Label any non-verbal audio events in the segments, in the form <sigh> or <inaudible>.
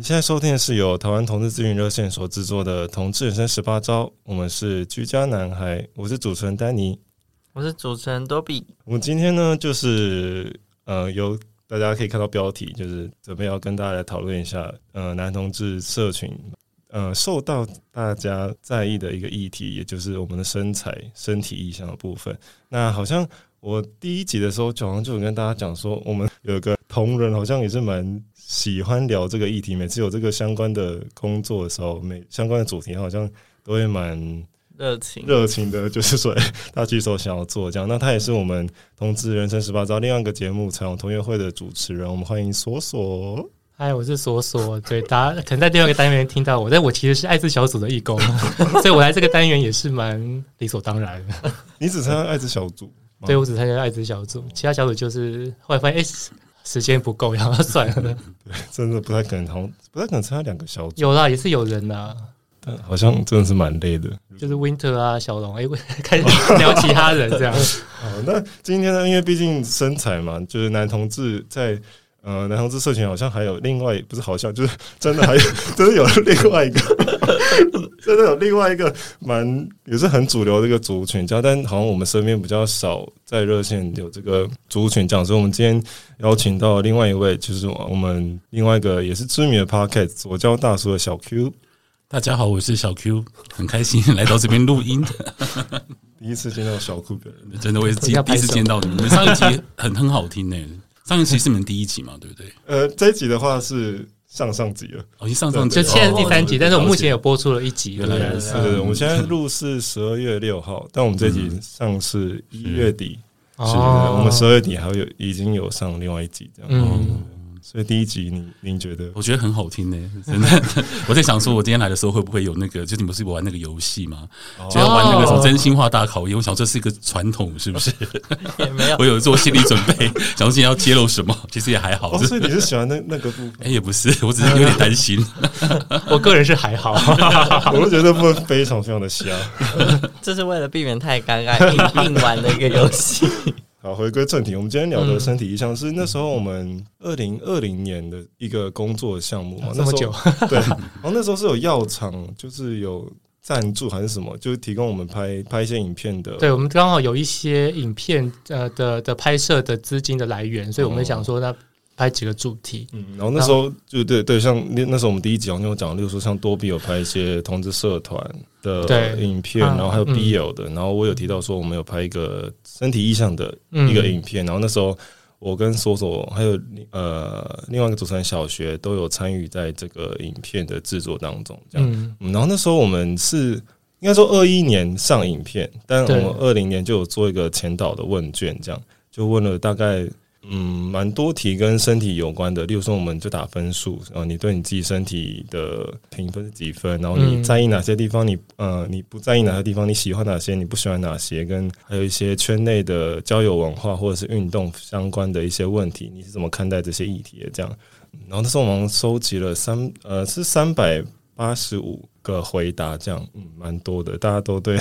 你现在收听的是由台湾同志咨询热线所制作的《同志人生十八招》，我们是居家男孩，我是主持人丹尼，我是主持人多比。我们今天呢，就是呃，由大家可以看到标题，就是准备要跟大家来讨论一下，呃，男同志社群呃受到大家在意的一个议题，也就是我们的身材、身体意象的部分。那好像我第一集的时候，就好像就有跟大家讲说，我们有一个同仁，好像也是蛮。喜欢聊这个议题，每次有这个相关的工作的时候，每相关的主题好像都会蛮热情热情的，就是说他举手想要做这样。那他也是我们同志人生十八招另外一个节目彩虹同乐会的主持人，我们欢迎索索。嗨，我是索索。对，大家可能在第二个单元听到我，但我其实是艾滋小组的义工，<laughs> 所以我来这个单元也是蛮理所当然的。你只参加艾滋小组？对，我只参加艾滋小组，其他小组就是后来发现，哎。时间不够，然后算了。<laughs> 对，真的不太可能，好像不太可能参加两个小组。有啦，也是有人啦，但好像真的是蛮累的。就是 Winter 啊，小龙，哎、欸，<laughs> 开始聊其他人这样。<laughs> 好，那今天呢？因为毕竟身材嘛，就是男同志在。呃，男同志社群好像还有另外，不是好像，就是 <laughs> 真的还有，真的有另外一个，<laughs> 真的有另外一个蛮也是很主流的一个族群，叫但好像我们身边比较少在热线有这个族群讲，所以我们今天邀请到另外一位，就是我们另外一个也是知名的 Pocket 左教大叔的小 Q。大家好，我是小 Q，很开心 <laughs> 来到这边录音，第一次见到小 Q 的人，真的我也是第一次见到你们，上一集很很好听呢、欸。上一期是你们第一集嘛，对不对？呃，这一集的话是上上集了，哦，已经上上集，就现在是第三集，但是我目前有播出了一集。原来是，我们现在录是十二月六号，但我们这集上是一月底，是我们十二月底还有已经有上另外一集这样。嗯。所以第一集你您觉得？我觉得很好听呢、欸，真的。<laughs> 我在想说，我今天来的时候会不会有那个？就你们是玩那个游戏吗？就要玩那个什么真心话大考验。我想这是一个传统，是不是？也没有。<laughs> 我有做心理准备，<laughs> 想说今天要揭露什么？其实也还好。所以你是喜欢那那个部分？哎，也不是，我只是有点担心。我个人是还好，我是觉得部分非常非常的瞎。这是为了避免太尴尬硬硬玩的一个游戏。好，回归正题，我们今天聊的身体意向是那时候我们二零二零年的一个工作项目嘛？那么久，对，然后那时候是有药厂，就是有赞助还是什么，就是提供我们拍拍一些影片的。对，我们刚好有一些影片呃的的拍摄的资金的来源，所以我们想说那。拍几个主题，嗯，然后那时候就对对，像那那时候我们第一集好像有讲，例如说像多比有拍一些同志社团的影片，然后还有 BL 的，然后我有提到说我们有拍一个身体意向的一个影片，然后那时候我跟索索还有呃另外一个主持人小学都有参与在这个影片的制作当中，这样，嗯，然后那时候我们是应该说二一年上影片，但我们二零年就有做一个前导的问卷，这样就问了大概。嗯，蛮多题跟身体有关的，例如说，我们就打分数，然后你对你自己身体的评分是几分，然后你在意哪些地方，你呃你不在意哪些地方，你喜欢哪些，你不喜欢哪些，跟还有一些圈内的交友文化或者是运动相关的一些问题，你是怎么看待这些议题的？这样，然后那时候我们收集了三呃是三百八十五个回答，这样，嗯，蛮多的，大家都对。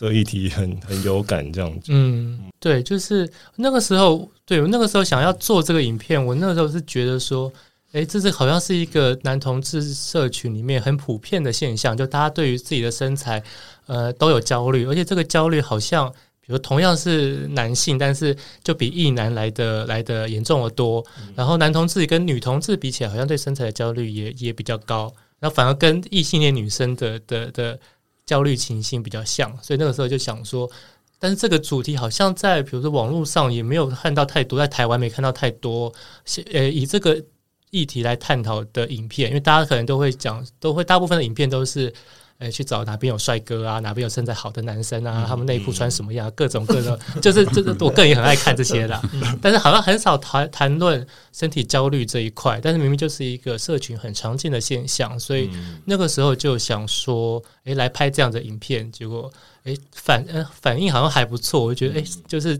这个议题很很有感，这样子。嗯，对，就是那个时候，对我那个时候想要做这个影片，我那个时候是觉得说，诶，这是好像是一个男同志社群里面很普遍的现象，就大家对于自己的身材，呃，都有焦虑，而且这个焦虑好像，比如同样是男性，但是就比异男来的来的严重的多。然后男同志跟女同志比起来，好像对身材的焦虑也也比较高，然后反而跟异性恋女生的的的。焦虑情形比较像，所以那个时候就想说，但是这个主题好像在比如说网络上也没有看到太多，在台湾没看到太多，呃，以这个议题来探讨的影片，因为大家可能都会讲，都会大部分的影片都是。诶，去找哪边有帅哥啊，哪边有身材好的男生啊，他们内裤穿什么样，各种各种，就是这个我个人也很爱看这些的。<laughs> 但是好像很少谈谈论身体焦虑这一块，但是明明就是一个社群很常见的现象，所以那个时候就想说，诶，来拍这样的影片，结果哎反呃反应好像还不错，我就觉得哎就是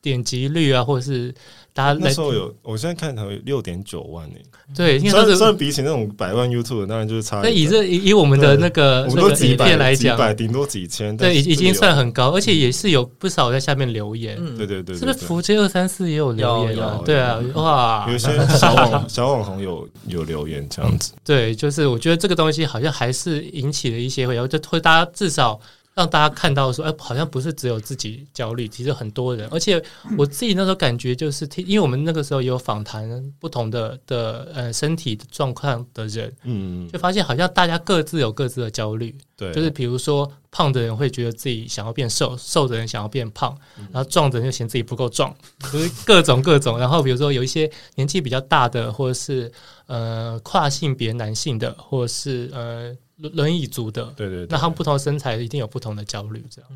点击率啊，或者是大家。那时候有，我现在看它有六点九万呢。对，虽然虽然比起那种百万 YouTube，当然就是差。那以这以以我们的那个我们都几百来讲，顶多几千。对，已已经算很高，而且也是有不少在下面留言。对对对，是不是福建二三四也有留言啊？对啊，哇，有些 <laughs> 小网小网红有有留言这样子。对，就是我觉得这个东西好像还是引起了一些，然后就会大家至少。让大家看到说，哎，好像不是只有自己焦虑，其实很多人。而且我自己那时候感觉就是，听，因为我们那个时候有访谈不同的的呃身体状况的人，嗯，就发现好像大家各自有各自的焦虑。对，就是比如说胖的人会觉得自己想要变瘦，瘦的人想要变胖，然后壮的人就嫌自己不够壮，就是各种各种。<laughs> 然后比如说有一些年纪比较大的，或者是呃跨性别男性的，或者是呃。轮轮椅族的，对，对对，那他们不同身材一定有不同的焦虑，这样。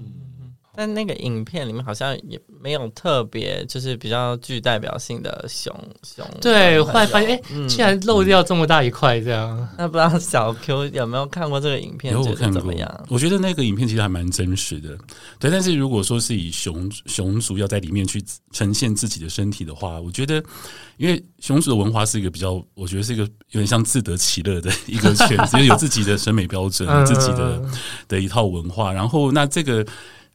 但那个影片里面好像也没有特别，就是比较具代表性的熊熊。对，后来发现，哎、欸，竟然漏掉这么大一块，这样、嗯。那不知道小 Q <laughs> 有没有看过这个影片？有，我看过。怎么样？我觉得那个影片其实还蛮真实的。对，但是如果说是以熊熊族要在里面去呈现自己的身体的话，我觉得。因为熊族的文化是一个比较，我觉得是一个有点像自得其乐的一个圈子，<laughs> 因为有自己的审美标准，自己的的一套文化。然后，那这个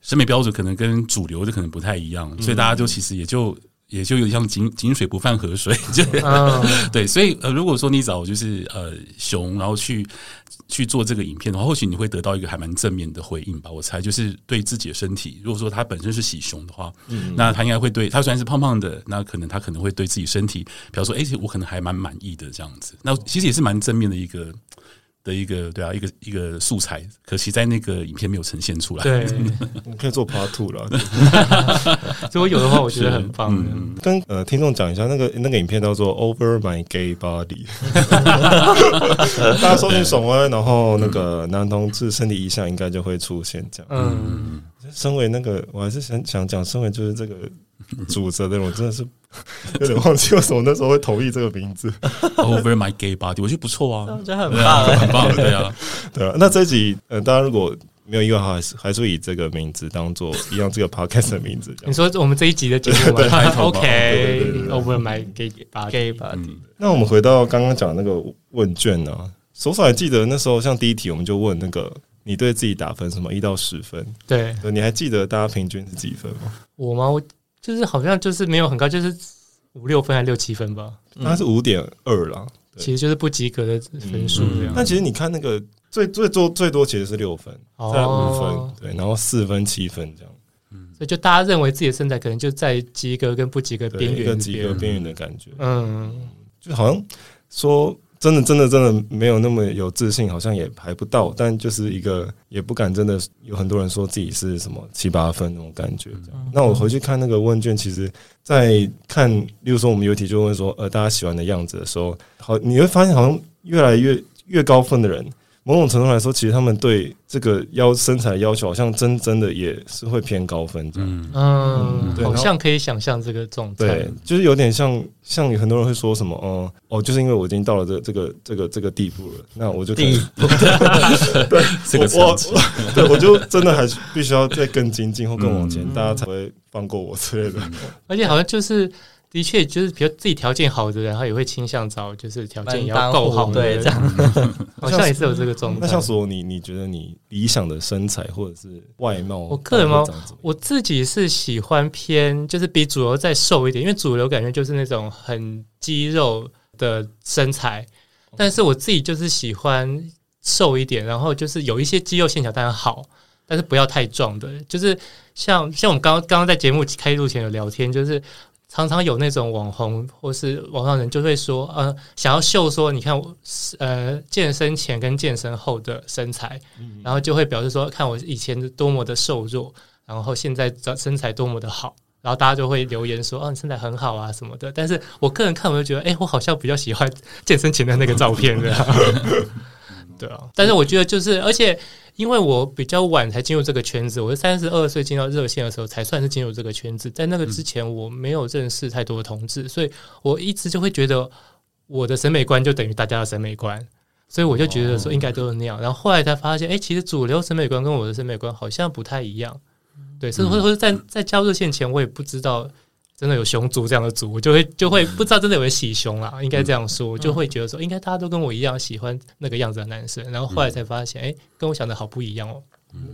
审美标准可能跟主流的可能不太一样，所以大家就其实也就也就有点像井井水不犯河水，就 <laughs> 对。所以，呃，如果说你找就是呃熊，然后去。去做这个影片的话，或许你会得到一个还蛮正面的回应吧。我猜就是对自己的身体，如果说他本身是喜熊的话，嗯，那他应该会对他虽然是胖胖的，那可能他可能会对自己身体，比方说，哎，我可能还蛮满意的这样子。那其实也是蛮正面的一个的一个对啊，一个一个素材，可惜在那个影片没有呈现出来。对，我 <laughs> 们可以做 Part Two 了。<laughs> 如果有的话，我觉得很棒。嗯、跟呃听众讲一下，那个那个影片叫做 Over My Gay Body，<laughs> 大家搜寻耸威，然后那个男同志身体意象应该就会出现这样。嗯，身为那个，我还是想想讲，身为就是这个。<laughs> 主责的人，我真的是 <laughs> 有点忘记为什么那时候会同意这个名字。<laughs> Over my gay body，我觉得不错啊，我觉得很棒，很棒，对啊，对啊。那这集呃，大家如果没有意外的话，还是还是会以这个名字当做一样这个 podcast 的名字。你说我们这一集的节目吗？OK，Over my gay body，gay body。那我们回到刚刚讲的那个问卷呢、啊？手手还记得那时候，像第一题我们就问那个你对自己打分什么一到十分？对，对，你还记得大家平均是几分吗？我吗？我。就是好像就是没有很高，就是五六分还是六七分吧？它是五点二啦，其实就是不及格的分数这样。那其实你看那个最最多最多其实是六分，在五分对，然后四分七分这样。嗯，所以就大家认为自己的身材可能就在及格跟不及格边缘，跟及格边缘的感觉。嗯，就好像说。真的，真的，真的没有那么有自信，好像也排不到，但就是一个也不敢真的有很多人说自己是什么七八分那种感觉。那我回去看那个问卷，其实，在看，例如说我们有题就问说，呃，大家喜欢的样子的时候，好，你会发现好像越来越越高分的人。某种程度来说，其实他们对这个腰身材的要求，好像真真的也是会偏高分这样。嗯，好像可以想象这个状态。对，就是有点像像有很多人会说什么，哦、嗯、哦，就是因为我已经到了这这个这个这个地步了，那我就可以 <laughs> 对这个我我对我就真的还是必须要再更精进或更往前，嗯、大家才会放过我之类的。而且好像就是。的确，就是比如自己条件好的人，他也会倾向找就是条件也要够好的人，对，这样 <laughs> 好像也是有这个状态。那像说你，你觉得你理想的身材或者是外貌，我个人吗？我自己是喜欢偏，就是比主流再瘦一点，因为主流感觉就是那种很肌肉的身材，但是我自己就是喜欢瘦一点，然后就是有一些肌肉线条当然好，但是不要太壮的，就是像像我们刚刚刚刚在节目开录前有聊天，就是。常常有那种网红或是网上人就会说，呃，想要秀说，你看我，呃，健身前跟健身后的身材，然后就会表示说，看我以前多么的瘦弱，然后现在身材多么的好，然后大家就会留言说，哦，你身材很好啊什么的。但是我个人看，我就觉得，哎、欸，我好像比较喜欢健身前的那个照片，这样。<laughs> 对啊，但是我觉得就是，而且。因为我比较晚才进入这个圈子，我是三十二岁进到热线的时候才算是进入这个圈子，在那个之前我没有认识太多的同志，所以我一直就会觉得我的审美观就等于大家的审美观，所以我就觉得说应该都是那样。然后后来才发现，哎，其实主流审美观跟我的审美观好像不太一样。对，甚至或者说在在交热线前，我也不知道真的有熊族这样的族，我就会就会不知道真的有人喜熊啦，<laughs> 应该这样说，我就会觉得说应该大家都跟我一样喜欢那个样子的男生。然后后来才发现，哎，跟我想的好不一样哦。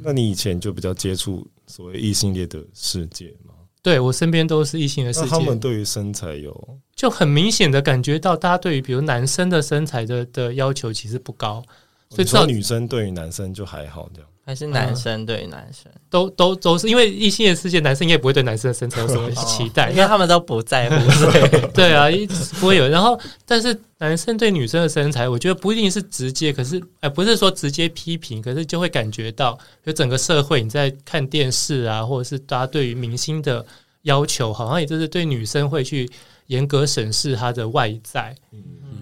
那你以前就比较接触所谓异性恋的世界吗？对，我身边都是异性的世界，他们对于身材有就很明显的感觉到，大家对于比如男生的身材的的要求其实不高，所以说女生对于男生就还好这样。还是男生对男生、嗯、都都都是因为异性的世界，男生应该不会对男生的身材有什么期待，<laughs> 因为他们都不在乎。<laughs> 对对啊，不会有。然后，但是男生对女生的身材，我觉得不一定是直接，可是哎，不是说直接批评，可是就会感觉到，就整个社会你在看电视啊，或者是大家对于明星的要求，好像也就是对女生会去严格审视他的外在。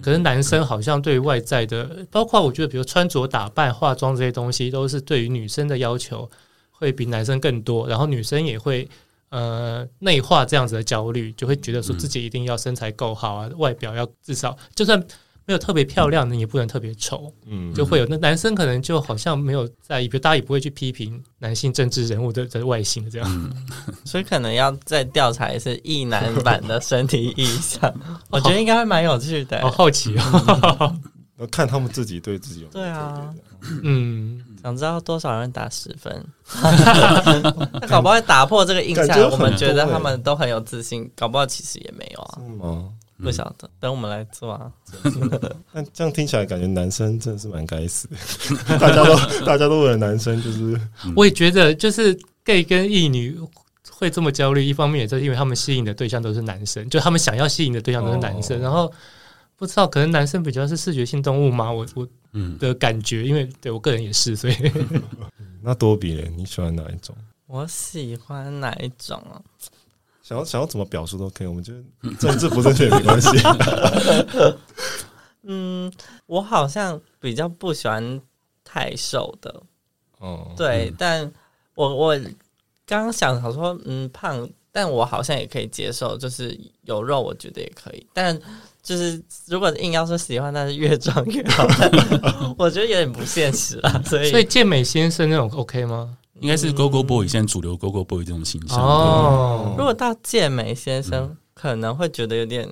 可是男生好像对外在的，包括我觉得，比如穿着打扮、化妆这些东西，都是对于女生的要求会比男生更多。然后女生也会呃内化这样子的焦虑，就会觉得说自己一定要身材够好啊，外表要至少就算。没有特别漂亮的，也不能特别丑，嗯，就会有那男生可能就好像没有在意，比如大家也不会去批评男性政治人物的的外形这样，嗯、<laughs> 所以可能要再调查一次异男版的身体意象，<laughs> 我觉得应该会蛮有趣的，好好奇哦，嗯、<laughs> 看他们自己对自己有，有对啊，嗯，想知道多少人打十分，那搞不好会打破这个印象，我们觉得他们都很有自信，搞不好其实也没有啊，是吗？不晓得，等我们来做啊！<laughs> 那这样听起来，感觉男生真的是蛮该死的。<laughs> 大家都大家都为了男生，就是我也觉得，就是 gay 跟异女会这么焦虑，一方面也是因为他们吸引的对象都是男生，就他们想要吸引的对象都是男生。然后不知道，可能男生比较是视觉性动物吗？我我的感觉，因为对我个人也是，所以 <laughs> 那多比人，你喜欢哪一种？我喜欢哪一种啊？想要想要怎么表述都可以，我们觉得政治不正确也没关系。<laughs> 嗯，我好像比较不喜欢太瘦的。哦，对，嗯、但我我刚刚想好说，嗯，胖，但我好像也可以接受，就是有肉，我觉得也可以。但就是如果硬要说喜欢，但是越壮越好，<laughs> 我觉得有点不现实啊。所以，所以健美先生那种 OK 吗？应该是 Go Go Boy，现在主流 Go Go Boy 这种形象。哦，如果到健美先生，可能会觉得有点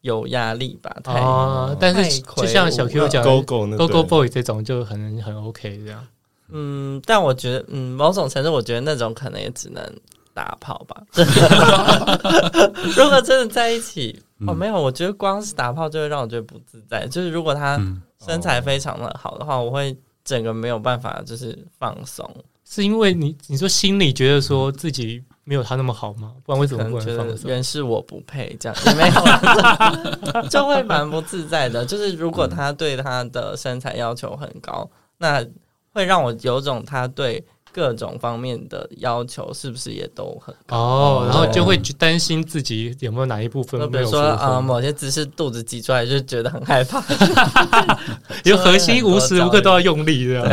有压力吧。哦，但是就像小 Q 讲 Go Go Go Go Boy 这种就很很 OK 这样。嗯，但我觉得，嗯，某种程度，我觉得那种可能也只能打炮吧。<laughs> <laughs> 如果真的在一起，哦，没有，我觉得光是打炮就会让我觉得不自在。就是如果他身材非常的好的话，我会整个没有办法就是放松。是因为你你说心里觉得说自己没有他那么好吗？不然为什么不能放手？原是我不配这样，也没有，就会蛮不自在的。就是如果他对他的身材要求很高，那会让我有种他对。各种方面的要求是不是也都很高？哦，然后就会担心自己有没有哪一部分没有，比如说啊，某些姿势肚子挤出来就觉得很害怕，<laughs> 有核心无时无刻都要用力这样。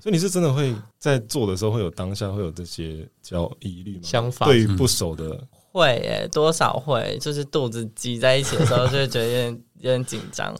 所以你是真的会在做的时候会有当下会有这些叫疑虑吗？想法对于不熟的。会诶，多少会，就是肚子挤在一起的时候，就会觉得有点有点紧张。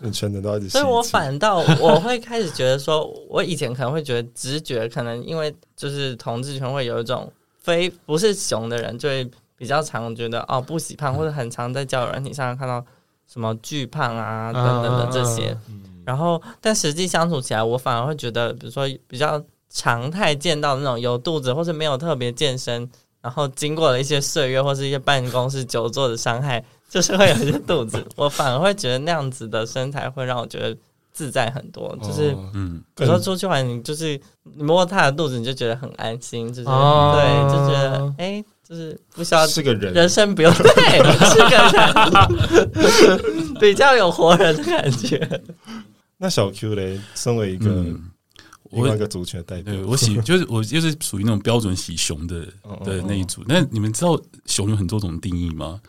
所以我反倒 <laughs> 我会开始觉得说，我以前可能会觉得直觉，可能因为就是同志圈会有一种非不是熊的人，就会比较常觉得哦不喜胖，或者很常在交友软体上看到什么巨胖啊等等的这些。然后，但实际相处起来，我反而会觉得，比如说比较常态见到那种有肚子或者没有特别健身。然后经过了一些岁月或是一些办公室久坐的伤害，就是会有一些肚子。我反而会觉得那样子的身材会让我觉得自在很多。就是，嗯，有时候出去玩，你就是你摸他的肚子，你就觉得很安心。就是，哦、对，就觉得哎，就是不需要是个人，人生不用对，是个人，<laughs> 比较有活人的感觉。<laughs> 那小 Q 嘞，身为一个。嗯另外一个族群的代表，我喜 <laughs> 就是我就是属于那种标准喜熊的的那一组。那你们知道熊有很多种定义吗？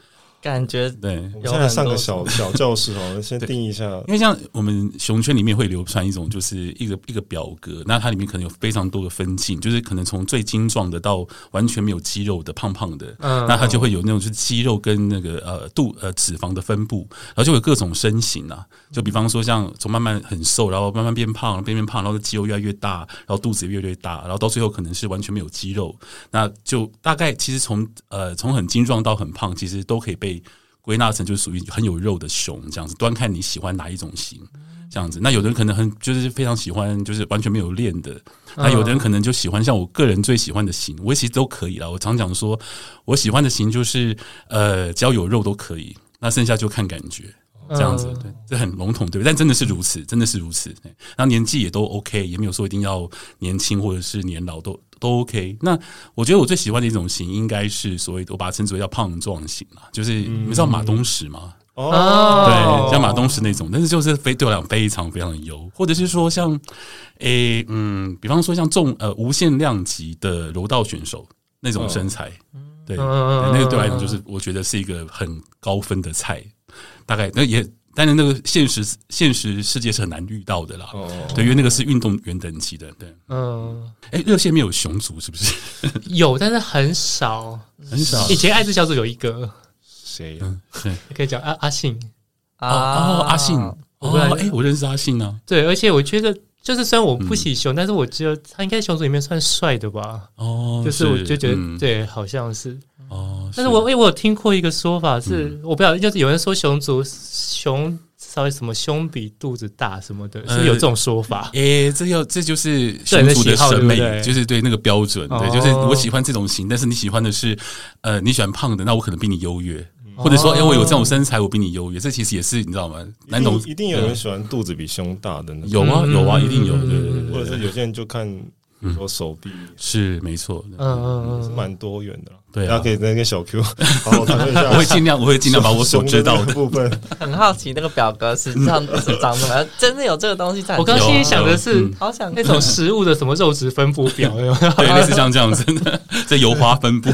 感觉对，我们现在上个小小教室哦，<laughs> 先定一下。因为像我们熊圈里面会流传一种，就是一个一个表格，那它里面可能有非常多的分镜，就是可能从最精壮的到完全没有肌肉的胖胖的，嗯，那它就会有那种就是肌肉跟那个呃肚呃脂肪的分布，然后就有各种身形啊，就比方说像从慢慢很瘦，然后慢慢变胖，变变胖，然后肌肉越来越大，然后肚子越来越大，然后到最后可能是完全没有肌肉，那就大概其实从呃从很精壮到很胖，其实都可以被。归纳成就是属于很有肉的熊这样子，端看你喜欢哪一种型这样子。那有的人可能很就是非常喜欢，就是完全没有练的。那有的人可能就喜欢像我个人最喜欢的型，我其实都可以啦。我常讲说，我喜欢的型就是呃，只要有肉都可以。那剩下就看感觉这样子，对，这很笼统，对不对？但真的是如此，真的是如此。然后年纪也都 OK，也没有说一定要年轻或者是年老都。都 OK，那我觉得我最喜欢的一种型应该是所谓的我把它称之为叫胖壮型啦，就是你知道马东石吗？哦，对，像马东石那种，但是就是非对我来讲非常非常的油，或者是说像诶、欸、嗯，比方说像重呃无限量级的柔道选手那种身材，对，对，那个对我来讲就是我觉得是一个很高分的菜，大概那也。但是那个现实现实世界是很难遇到的啦，哦、对，因为那个是运动员等级的，对，嗯，哎，热线没有熊族是不是？<laughs> 有，但是很少，很少。以前爱之小组有一个。谁？嗯，对，可以讲阿阿信。啊，阿信，哦，哎，我认识阿信呢。对，而且我觉得，就是虽然我不喜熊，但是我觉得他应该熊族里面算帅的吧？哦，就是我就觉得，对，好像是。哦，但是我因为我有听过一个说法是，嗯、我不晓得，就是有人说熊族熊稍微什么胸比肚子大什么的，是，是有这种说法。诶、欸，这要这就是熊族的审美，就是对那个标准，哦、对，就是我喜欢这种型，但是你喜欢的是呃你喜欢胖的，那我可能比你优越，哦、或者说哎、欸、我有这种身材，我比你优越，这其实也是你知道吗？男同一定有人喜欢肚子比胸大的，有啊有啊，一定有，对对对，或者是有些人就看。说手臂是没错，嗯嗯嗯，是蛮多元的。对，大家可以再跟小 Q <laughs> 好好讨论一下。我会尽量，我会尽量把我所知道的部分。很好奇那个表格是这样子长什么样？<laughs> 真的有这个东西在？我刚刚心里想的是，好想那种食物的什么肉质分布表，<laughs> 对，类似像这样子的，这油花分布。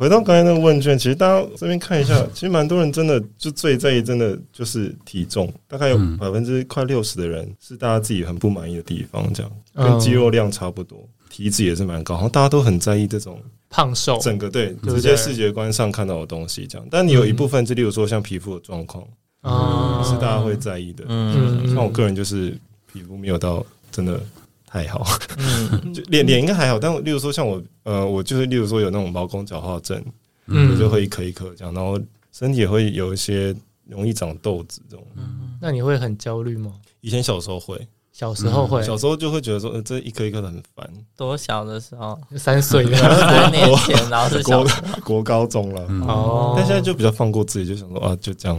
回到刚才那个问卷，其实大家这边看一下，其实蛮多人真的就最在意，真的就是体重，大概有百分之快六十的人是大家自己很不满意的地方，这样跟肌肉量差不多，体脂也是蛮高，然后大家都很在意这种胖瘦，整个对直接视觉观上看到的东西这样。但你有一部分，就例如说像皮肤的状况，是大家会在意的。嗯，像我个人就是皮肤没有到真的。还好，嗯，<laughs> 就脸脸应该还好，但例如说像我，呃，我就是例如说有那种毛孔角化症，嗯，我就会一颗一颗这样，然后身体也会有一些容易长痘子这种。嗯，那你会很焦虑吗？以前小时候会，小时候会，小时候就会觉得说，呃，这一颗一颗的很烦。多小的时候？三岁，<laughs> 三年前，然后是 <laughs> 国国高中了。哦，但现在就比较放过自己，就想说啊，就这样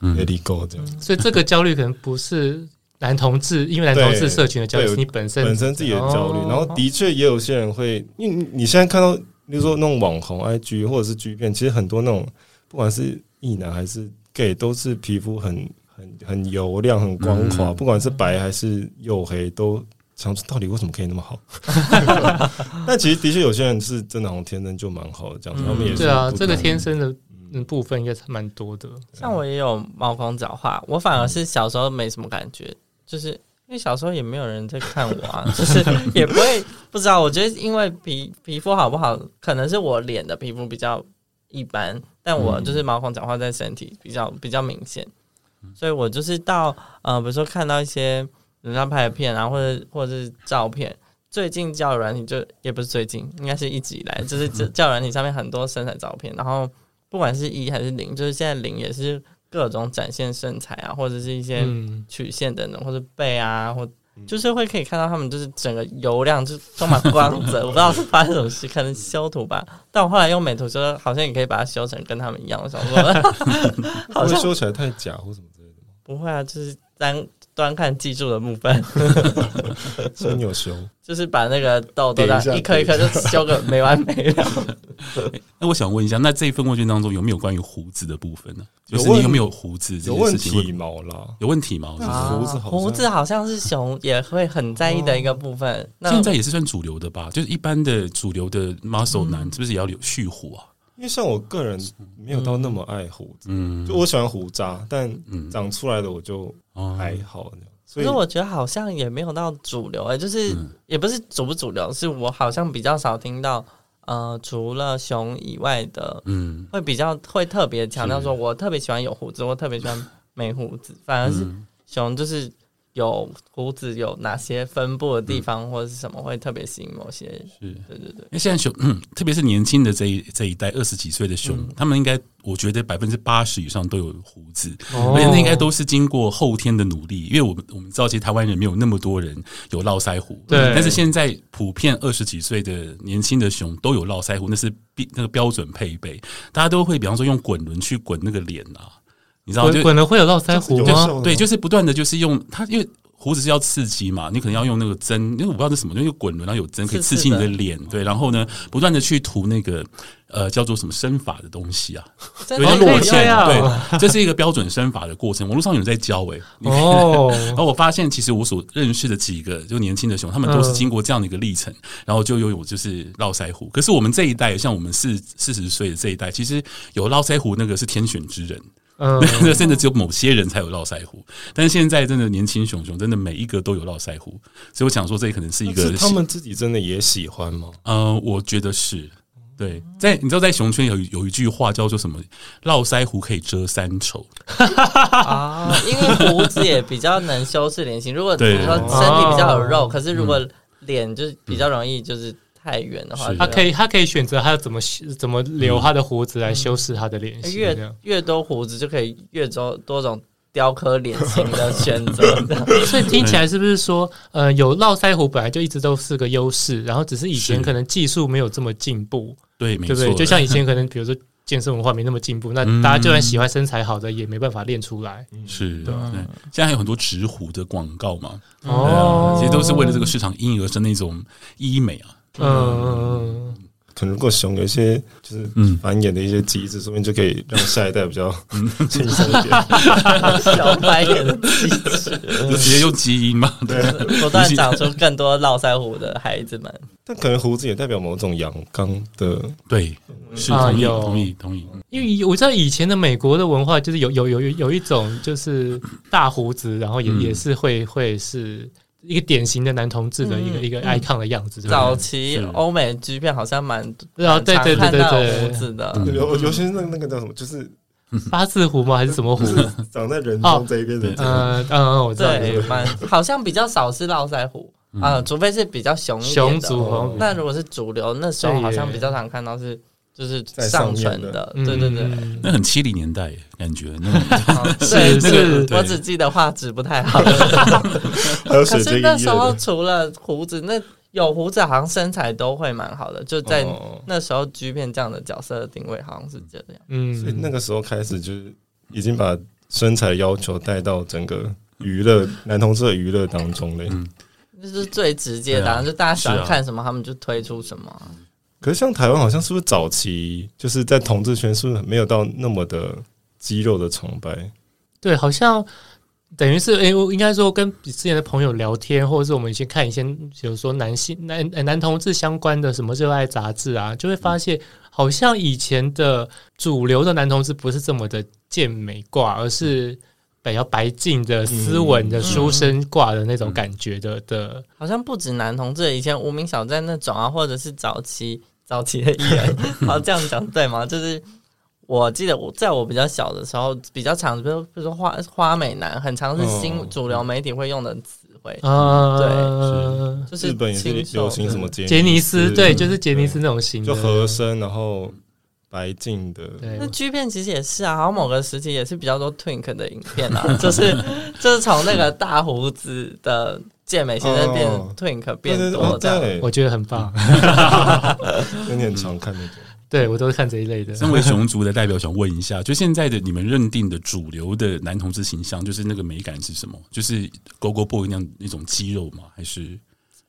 ，let it go 这样。所以这个焦虑可能不是。男同志，因为男同志社群的焦虑你本身本身自己的焦虑，然后的确也有些人会，因为你现在看到，比如说那种网红 IG 或者是 G 片，其实很多那种不管是异男还是 gay，都是皮肤很很很油亮、很光滑，不管是白还是黝黑，都想说到底为什么可以那么好？<laughs> 但其实的确有些人是真的好像天生就蛮好的，这样子他们也是对啊，这个天生的。部分应该是蛮多的，像我也有毛孔角化，我反而是小时候没什么感觉，就是因为小时候也没有人在看我啊，<laughs> 就是也不会不知道。我觉得因为皮皮肤好不好，可能是我脸的皮肤比较一般，但我就是毛孔角化在身体比较比较明显，所以我就是到呃，比如说看到一些人家拍的片啊，或者或者是照片，最近交友软体就也不是最近，应该是一直以来，就是交友软体上面很多身材照片，然后。不管是一还是零，就是现在零也是各种展现身材啊，或者是一些曲线等等，或者背啊，或就是会可以看到他们就是整个油亮，就充满光泽。<laughs> 我不知道是发生什么事，可能修图吧。但我后来用美图说，好像也可以把它修成跟他们一样。我想说，<laughs> 好像修起来太假或什么之类的吗？不会啊，就是单端看记住的部分。<laughs> 真有修。就是把那个痘痘一颗一颗就修个没完没了。<laughs> 那我想问一下，那这一份问卷当中有没有关于胡子的部分呢？就是你有没有胡子这件事情？有问题毛啦，有问题毛？胡子胡子好像是熊也会很在意的一个部分。现在也是算主流的吧？就是一般的主流的 muscle 男是不是也要有蓄胡啊？因为像我个人没有到那么爱胡子，嗯，就我喜欢胡渣，但长出来的我就还好那样。所以我觉得好像也没有到主流哎、欸，就是也不是主不主流，是我好像比较少听到，呃，除了熊以外的，嗯，会比较会特别强调说，我特别喜欢有胡子，我特别喜欢没胡子，反而是熊就是。有胡子有哪些分布的地方，或者是什么会特别吸引某些？是，对对对。因为现在熊，嗯，特别是年轻的这一这一代二十几岁的熊，嗯、他们应该我觉得百分之八十以上都有胡子，哦、而且那应该都是经过后天的努力。因为我们我们知道，其实台湾人没有那么多人有络腮胡，对。但是现在普遍二十几岁的年轻的熊都有络腮胡，那是必那个标准配备，大家都会比方说用滚轮去滚那个脸啊。你知道就，滚了会有络腮胡吗？对，就是不断的就是用它，因为胡子是要刺激嘛，你可能要用那个针，因为我不知道是什么，因为滚轮，然后有针可以刺激你的脸，对，然后呢，不断的去涂那个呃叫做什么身法的东西啊，对，落线，对，这是一个标准身法的过程，网络上有人在教诶、欸，哦，然后我发现其实我所认识的几个就年轻的熊，他们都是经过这样的一个历程，然后就拥有就是络腮胡，可是我们这一代，像我们四四十岁的这一代，其实有络腮胡那个是天选之人。嗯，<laughs> 甚至只有某些人才有络腮胡，但是现在真的年轻熊熊真的每一个都有络腮胡，所以我想说这可能是一个是他们自己真的也喜欢吗？呃，我觉得是，对，在你知道在熊圈有有一句话叫做什么？络腮胡可以遮三丑啊，因为胡子也比较能修饰脸型。如果比如说身体比较有肉，可是如果脸就是比较容易就是。太远的话，他可以他可以选择他要怎么怎么留他的胡子来修饰他的脸型。越越多胡子就可以越多多种雕刻脸型的选择。<laughs> 所以听起来是不是说，呃，有络腮胡本来就一直都是个优势，然后只是以前可能技术没有这么进步，对，对不对？就像以前可能比如说健身文化没那么进步，那大家就算喜欢身材好的也没办法练出来。是，对。现在还有很多植胡的广告嘛，哦，其实都是为了这个市场应运而生那种医美啊。嗯，可能如果熊有一些就是繁衍的一些机制，说不定就可以让下一代比较轻松一点。小繁衍的机制，就直接用基因嘛？对，不断长出更多络腮胡的孩子们。但可能胡子也代表某种阳刚的，对，是同意，同意，同意。因为我知道以前的美国的文化，就是有有有有一种就是大胡子，然后也也是会会是。一个典型的男同志的一个、嗯、一个 icon 的样子。早期欧美剧片好像蛮对啊，对对对对对，胡子的，尤尤其是那那个叫什么，就是 <laughs> 八字胡吗？还是什么胡？长在人中这一边的。嗯嗯，我知道。对，蛮好像比较少是络腮胡啊，除非是比较雄一点的。熊那如果是主流，那时候好像比较常看到是。就是上传的，对对对，那很七零年代感觉，那 <laughs> 对，是我只记得画质不太好。<laughs> 可是那时候除了胡子，那有胡子好像身材都会蛮好的，就在那时候 G 片这样的角色的定位好像是这样。嗯，所以那个时候开始就是已经把身材要求带到整个娱乐男同志的娱乐当中了。嗯，这是最直接的，就大家喜欢看什么，他们就推出什么。可是像台湾好像是不是早期就是在同志圈是不是没有到那么的肌肉的崇拜？对，好像等于是诶、欸，我应该说跟之前的朋友聊天，或者是我们以前看一些，比如说男性男男同志相关的什么热爱杂志啊，就会发现好像以前的主流的男同志不是这么的健美挂，而是。比较白净的、斯文的、书生挂的那种感觉的的，好像不止男同志，以前无名小站那种啊，或者是早期早期的艺人，<laughs> 好这样讲对吗？就是我记得我在我比较小的时候，比较常，比如比如说花花美男，很常是新主流媒体会用的词汇。啊，对，就是日本也是流行什么杰尼斯，对，就是杰尼斯那种型，就和声，然后。白净的，那 G 片其实也是啊，好像某个时期也是比较多 Twink 的影片啊，就是 <laughs> 就是从那个大胡子的健美现在变 Twink 变多这样，我觉得很棒，<laughs> 有点常看那种，对我都是看这一类的。身为熊族的代表，想问一下，就现在的你们认定的主流的男同志形象，就是那个美感是什么？就是 Go Go Boy 那样一种肌肉吗？还是？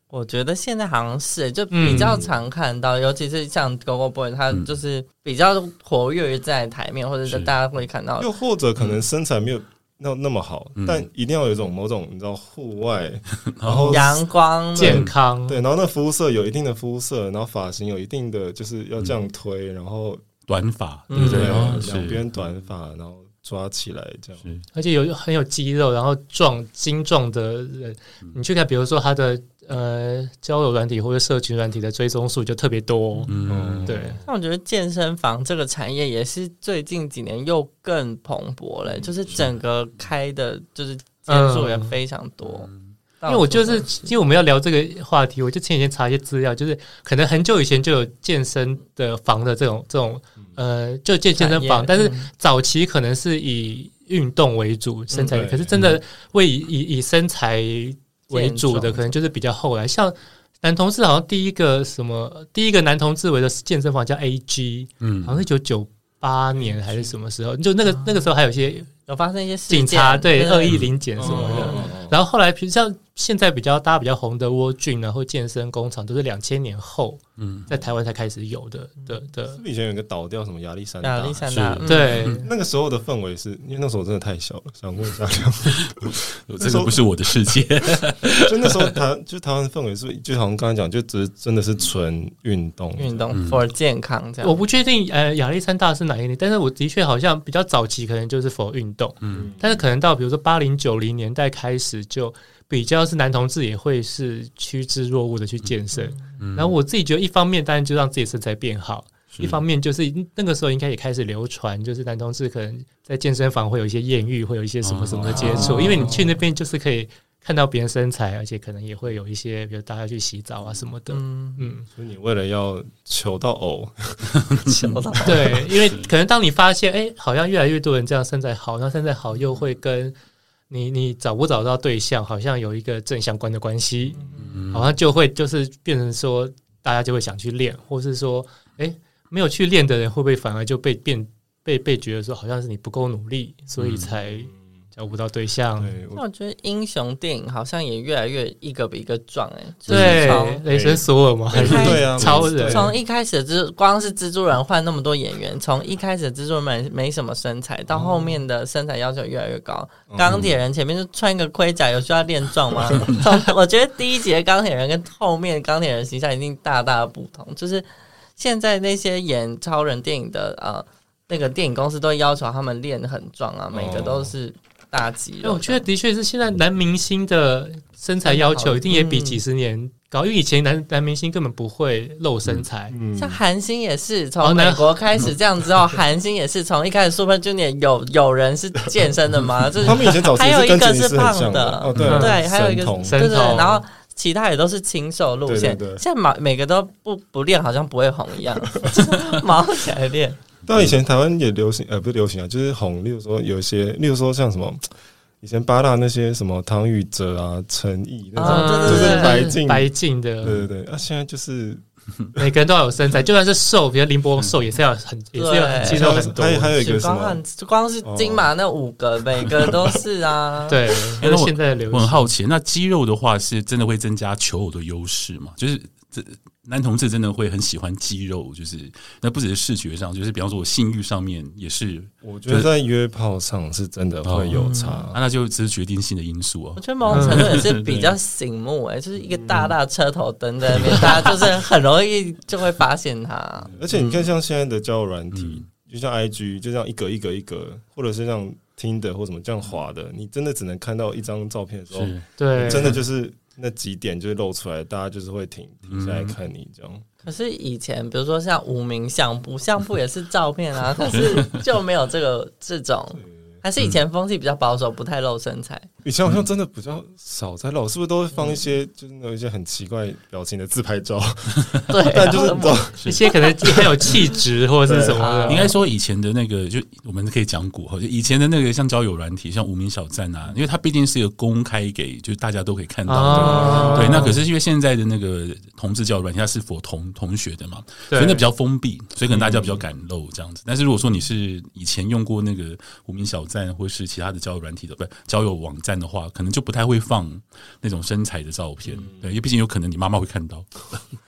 我觉得现在好像是，就比较常看到，嗯、尤其是像 Gogo Boy，他就是比较活跃在台面，嗯、或者是大家会看到，又或者可能身材没有那那么好，嗯、但一定要有一种某种你知道户外，<laughs> 嗯、然后阳光健康，对，然后那肤色有一定的肤色，然后发型有一定的，就是要这样推，嗯、然后短发，对不对？两边短发，然后抓起来这样，而且有很有肌肉，然后壮精壮的人，你去看，比如说他的。呃，交友软体或者社群软体的追踪数就特别多，嗯，对。那我觉得健身房这个产业也是最近几年又更蓬勃了，就是整个开的，就是间数也非常多。因为我就是，因为我们要聊这个话题，我就前几天查一些资料，就是可能很久以前就有健身的房的这种这种，呃，就健健身房，但是早期可能是以运动为主，身材，可是真的为以以以身材。为主的可能就是。比较后来，像男同志好像第一个什么第一个男同志为的健身房叫 AG，嗯，好像一九九八年还是什么时候，就那个那个时候还有一些有发生一些警察对恶意临检什么的，然后后来比如像。现在比较大家比较红的 World Gym 然后健身工厂都是两千年后，嗯，在台湾才开始有的的的。是不是以前有一个倒掉什么亚历山大？亚历山大对，那个时候的氛围是因为那时候真的太小了。想问一下两位，<laughs> 这个不是我的世界。<laughs> 就那时候台就台湾的氛围是，就好像刚才讲，就只是真的是纯运动，运动 for 健康这样。我不确定呃亚历山大是哪一年，但是我的确好像比较早期可能就是 for 运动，嗯，但是可能到比如说八零九零年代开始就。比较是男同志也会是趋之若鹜的去健身，嗯嗯、然后我自己觉得一方面当然就让自己身材变好，一方面就是那个时候应该也开始流传，就是男同志可能在健身房会有一些艳遇，会有一些什么什么的接触，哦、因为你去那边就是可以看到别人身材，而且可能也会有一些，比如大家去洗澡啊什么的，嗯，嗯。所以你为了要求到偶，求 <laughs> 到对，因为可能当你发现哎、欸，好像越来越多人这样身材好，然后身材好又会跟。你你找不找到对象，好像有一个正相关的关系，嗯、好像就会就是变成说，大家就会想去练，或是说，哎、欸，没有去练的人会不会反而就被变被被觉得说，好像是你不够努力，所以才。嗯找不到对象，那我觉得英雄电影好像也越来越一个比一个壮哎。对，雷神索尔嘛，还是对啊，超人。从一开始的蜘光是蜘蛛人换那么多演员，从一开始蜘蛛人没没什么身材，到后面的身材要求越来越高。钢铁人前面就穿一个盔甲，有需要练壮吗？<laughs> 我觉得第一集的钢铁人跟后面钢铁人形象一定大大的不同。就是现在那些演超人电影的呃那个电影公司都要求他们练得很壮啊，每个都是。大肌肉，我觉得的确是现在男明星的身材要求一定也比几十年高，因为以前男男明星根本不会露身材，像韩星也是从美国开始这样之后，韩星也是从一开始 Super Junior 有有人是健身的吗？就是 <laughs> 他们以前早期还有一个是胖的，哦对对，还有一个对对，然后其他也都是清瘦路线，现在每每个都不不练好像不会红一样，<laughs> 毛起来练。但以前台湾也流行，呃，不是流行啊，就是红。例如说，有一些，例如说像什么，以前八大那些什么唐禹哲啊、陈毅那种，就是白净白净的，对对对。啊，现在就是 <laughs> 每个人都要有身材，就算是瘦，比如林柏宏瘦也是要很，<laughs> 也是要肌肉很多。还还有一个什么，光是金马那五个，每个都是啊。<laughs> 对，因为现在流行。我很好奇，那肌肉的话是真的会增加求偶的优势吗？就是这。男同志真的会很喜欢肌肉，就是那不只是视觉上，就是比方说我性欲上面也是。我觉得在约炮上是真的会有差，哦嗯啊、那就只是决定性的因素哦。我觉得某种程度也是 <laughs> 比较醒目哎，就是一个大大车头灯在那边，大家就是很容易就会发现他。<laughs> 而且你看，像现在的交友软体，嗯、就像 IG，就这样一格一格一格，或者是像 Tinder 或什么这样滑的，你真的只能看到一张照片的时候，对，真的就是。那几点就会露出来，大家就是会停停下来看你这样。可是以前，比如说像无名相簿，相簿也是照片啊，<laughs> 可是就没有这个这种。还是以前风气比较保守，不太露身材。以前好像真的比较少在露，是不是都会放一些就是有一些很奇怪表情的自拍照？对，<laughs> 但就是一些可能很有气质或者是什么的。应该说以前的那个，就我们可以讲古哈，就以前的那个像交友软体，像无名小站啊，因为它毕竟是一个公开给，就是大家都可以看到的。对，那可是因为现在的那个同志交友软体，它是 for 同同学的嘛，所以那比较封闭，所以可能大家比较敢露这样子。但是如果说你是以前用过那个无名小站，站或是其他的交友软体的，不交友网站的话，可能就不太会放那种身材的照片，嗯、对，因为毕竟有可能你妈妈会看到。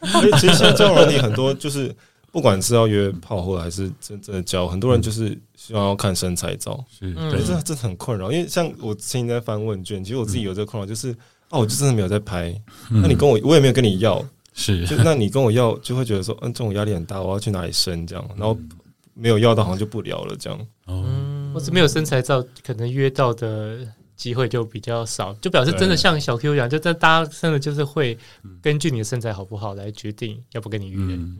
所以其实交友软体很多就是，<laughs> 不管是要约炮或者还是真正的交，很多人就是希望要看身材照，是对，这这很困扰。因为像我现在在翻问卷，其实我自己有这个困扰，就是啊，我就真的没有在拍，嗯、那你跟我，我也没有跟你要，是，就那你跟我要，就会觉得说，嗯，这种压力很大，我要去哪里生这样，然后。没有要到，好像就不聊了这样。哦，我是没有身材照，可能约到的机会就比较少，就表示真的像小 Q 一样，就在大家真的就是会根据你的身材好不好来决定要不跟你约。嗯，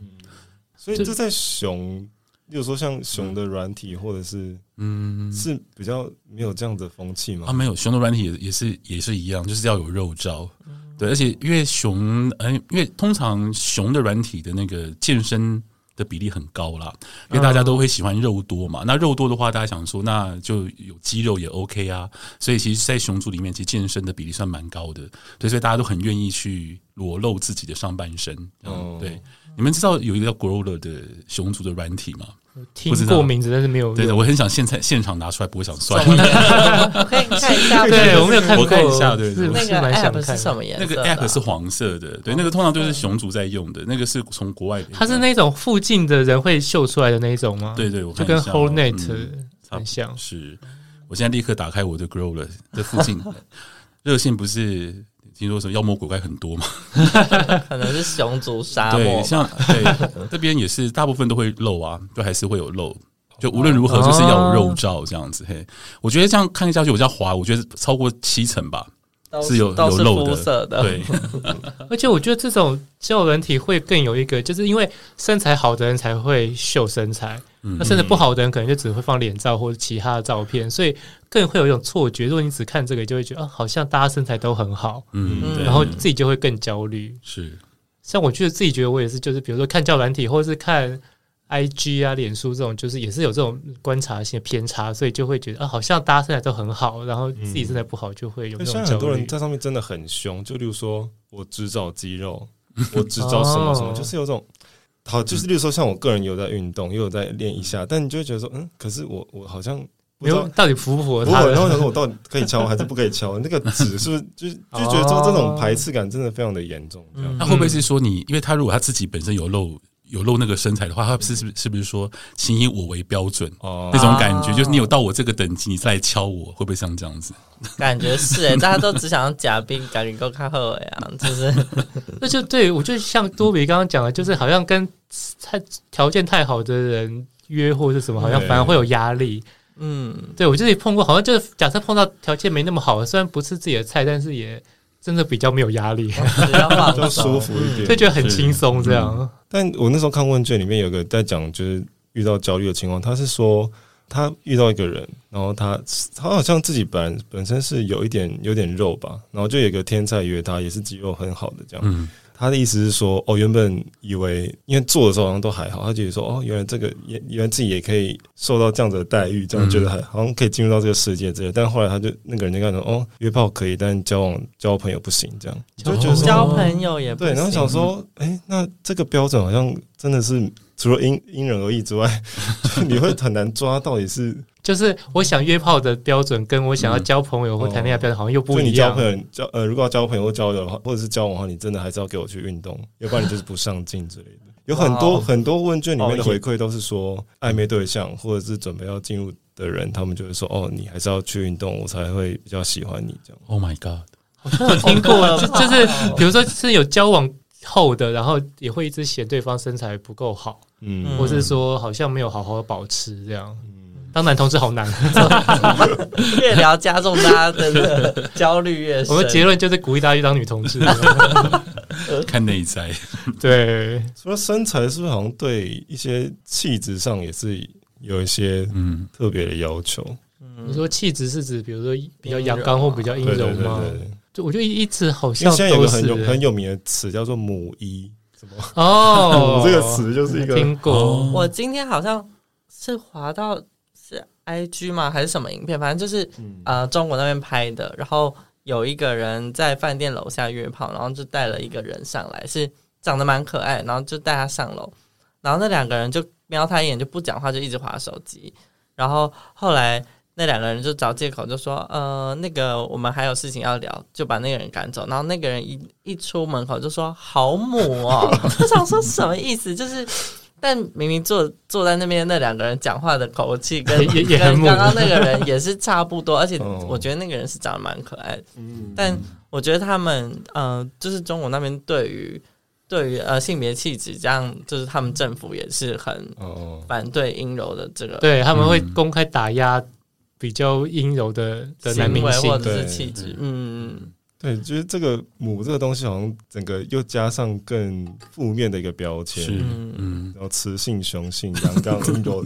所以这在熊。比如说像熊的软体，或者是嗯，是比较没有这样的风气吗？啊，没有，熊的软体也也是也是一样，就是要有肉照。对，而且因为熊，嗯，因为通常熊的软体的那个健身的比例很高啦，因为大家都会喜欢肉多嘛。那肉多的话，大家想说那就有肌肉也 OK 啊。所以其实，在熊族里面，其实健身的比例算蛮高的。对，所以大家都很愿意去裸露自己的上半身。嗯，对。你们知道有一个叫 Growler 的熊族的软体吗？听过名字，但是没有。对的，我很想现在现场拿出来，不会想算。<laughs> <laughs> 我可以看一下，对，我没有看过。我看一下，对，是那个 app 是什么颜色？那个 app 是黄色的，对，那个通常就是熊族在用的，那个是从国外。它是那种附近的人会秀出来的那一种吗？对对，我就跟 whole net 很像。是，我现在立刻打开我的 Growler，这附近 <laughs> 热线不是。听说什么妖魔鬼怪很多嘛？<laughs> 可能是熊族沙漠。对，像 <laughs> 对这边也是，大部分都会漏啊，就还是会有漏。就无论如何，就是要有肉照这样子。嘿，我觉得这样看下去，我叫滑，我觉得超过七成吧。是有有露的，对。<laughs> 而且我觉得这种教人体会更有一个，就是因为身材好的人才会秀身材，那身材不好的人可能就只会放脸照或者其他的照片，所以更会有一种错觉。如果你只看这个，就会觉得啊，好像大家身材都很好，嗯，然后自己就会更焦虑。是，像我觉得自己觉得我也是，就是比如说看交友软体，或者是看。I G 啊，脸书这种就是也是有这种观察性的偏差，所以就会觉得啊，好像大家身材都很好，然后自己身材不好，就会有那种焦虑。很多人在上面真的很凶，就例如说我只找肌肉，我只找什么什么，就是有这种好，就是例如说像我个人有在运动，也有在练一下，但你就会觉得说，嗯，可是我我好像没有到底符不符合他？然后想说我到底可以敲还是不可以敲？那个纸是不是就就觉得说这种排斥感真的非常的严重？那会不会是说你，因为他如果他自己本身有露？有露那个身材的话，他是是不是是不是说，请以我为标准哦，那种感觉，就是你有到我这个等级，你再来敲我，会不会像这样子？感觉是哎、欸，大家都只想要假兵，感觉够看后尾啊，就是 <laughs> 那就对我就像多比刚刚讲的，就是好像跟太条件太好的人约或是什么，好像反而会有压力。嗯，对我自己碰过，好像就是假设碰到条件没那么好，虽然不是自己的菜，但是也。真的比较没有压力，比较 <laughs> 舒服一点，就觉得很轻松这样、嗯。但我那时候看问卷里面有个在讲，就是遇到焦虑的情况，他是说他遇到一个人，然后他他好像自己本本身是有一点有点肉吧，然后就有个天才约他，也是肌肉很好的这样。嗯他的意思是说，哦，原本以为因为做的时候好像都还好，他觉得说，哦，原来这个也原来自己也可以受到这样子的待遇，这样觉得还好像可以进入到这个世界之类。但后来他就那个人就跟他说，哦，约炮可以，但交往交朋友不行，这样就觉得交朋友也不行。对，然后想说，哎、欸，那这个标准好像真的是除了因因人而异之外，<laughs> 你会很难抓到底是。就是我想约炮的标准，跟我想要交朋友或谈恋爱标准好像又不一样。嗯哦、你交朋友交呃，如果要交朋友或交友的话，或者是交往的话，你真的还是要给我去运动，要不然你就是不上进之类的。有很多很多问卷里面的回馈都是说，暧昧对象或者是准备要进入的人，他们就会说：“哦，你还是要去运动，我才会比较喜欢你。”这样。Oh my god！我听过，<laughs> 就就是比如说是有交往后的，然后也会一直嫌对方身材不够好，嗯，或是说好像没有好好的保持这样。当男同志好难，<laughs> 越聊加重大家的焦虑越深。我们结论就是鼓励大家去当女同志，<laughs> 看内在。<laughs> 对，除了身材，是不是好像对一些气质上也是有一些嗯特别的要求？你说气质是指比如说比较阳刚或比较阴柔吗？就我觉得一直好像现在有个很有很有名的词叫做“母一”，什么哦？<laughs> 这个词就是一个听过。我今天好像是滑到是。I G 吗？还是什么影片？反正就是、嗯、呃，中国那边拍的。然后有一个人在饭店楼下约炮，然后就带了一个人上来，是长得蛮可爱，然后就带他上楼。然后那两个人就瞄他一眼，就不讲话，就一直滑手机。然后后来那两个人就找借口就说：“呃，那个我们还有事情要聊，就把那个人赶走。”然后那个人一一出门口就说：“好母哦！” <laughs> 我想说什么意思？就是。但明明坐坐在那边那两个人讲话的口气跟 <laughs> 跟刚刚那个人也是差不多，<laughs> 而且我觉得那个人是长得蛮可爱的。但我觉得他们呃，就是中国那边对于对于呃性别气质，这样就是他们政府也是很反对阴柔的这个，对他们会公开打压比较阴柔的的男明星或者是气质，嗯嗯。对，就是这个“母”这个东西，好像整个又加上更负面的一个标签，嗯，然后雌性、雄性、阳刚、阴柔，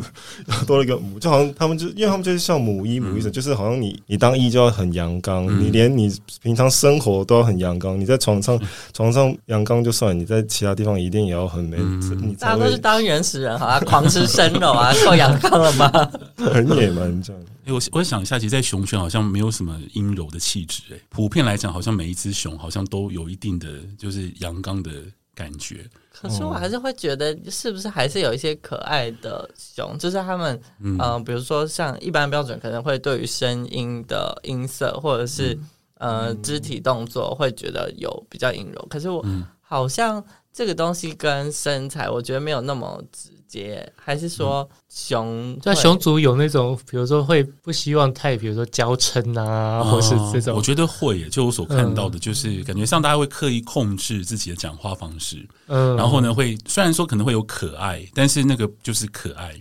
多了一个“母”，就好像他们就，因为他们就是像母一、母一的，就是好像你你当一就要很阳刚，你连你平常生活都要很阳刚，你在床上床上阳刚就算，你在其他地方一定也要很美。你大家都是当原始人，好啊，狂吃生肉啊，<laughs> 够阳刚了吗？很野蛮这样。我我想一下，其实，在熊圈好像没有什么阴柔的气质，哎，普遍来讲，好像每一只熊好像都有一定的就是阳刚的感觉。可是我还是会觉得，是不是还是有一些可爱的熊？就是他们，嗯、呃，比如说像一般标准，可能会对于声音的音色或者是、嗯、呃肢体动作，会觉得有比较阴柔。可是我好像这个东西跟身材，我觉得没有那么直接。还是说熊在熊族有那种，比如说会不希望太，比如说娇嗔啊，或是这种。我觉得会，就我所看到的，就是感觉上大家会刻意控制自己的讲话方式。嗯，然后呢，会虽然说可能会有可爱，但是那个就是可爱，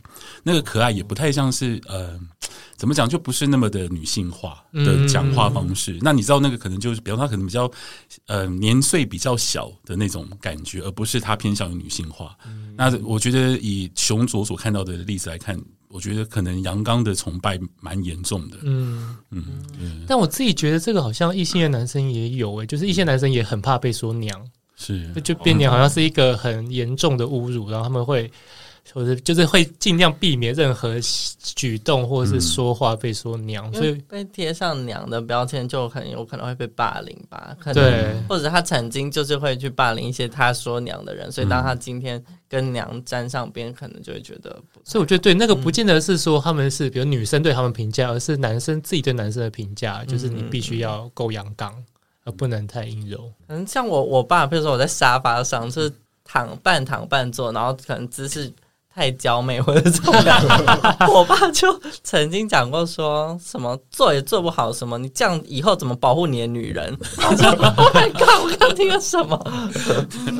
那个可爱也不太像是呃。怎么讲就不是那么的女性化的讲话方式？嗯、那你知道那个可能就是，比方他可能比较呃年岁比较小的那种感觉，而不是他偏向于女性化。嗯、那我觉得以熊卓所看到的例子来看，我觉得可能阳刚的崇拜蛮严重的。嗯嗯，嗯但我自己觉得这个好像异性的男生也有诶、欸，就是异性男生也很怕被说娘，是就变娘好像是一个很严重的侮辱，然后他们会。或者就是会尽量避免任何举动或者是说话被说娘，所以被贴上娘的标签就很有可能会被霸凌吧？可能对，或者他曾经就是会去霸凌一些他说娘的人，所以当他今天跟娘沾上边，可能就会觉得。所以我觉得对那个不见得是说他们是比如女生对他们评价，而是男生自己对男生的评价，就是你必须要够阳刚，而不能太阴柔。可能，像我我爸，比如说我在沙发上就是躺半躺半坐，然后可能姿势。太娇媚或者怎么样，<laughs> 我爸就曾经讲过，说什么做也做不好，什么你这样以后怎么保护你的女人？我靠我刚我刚听了什么？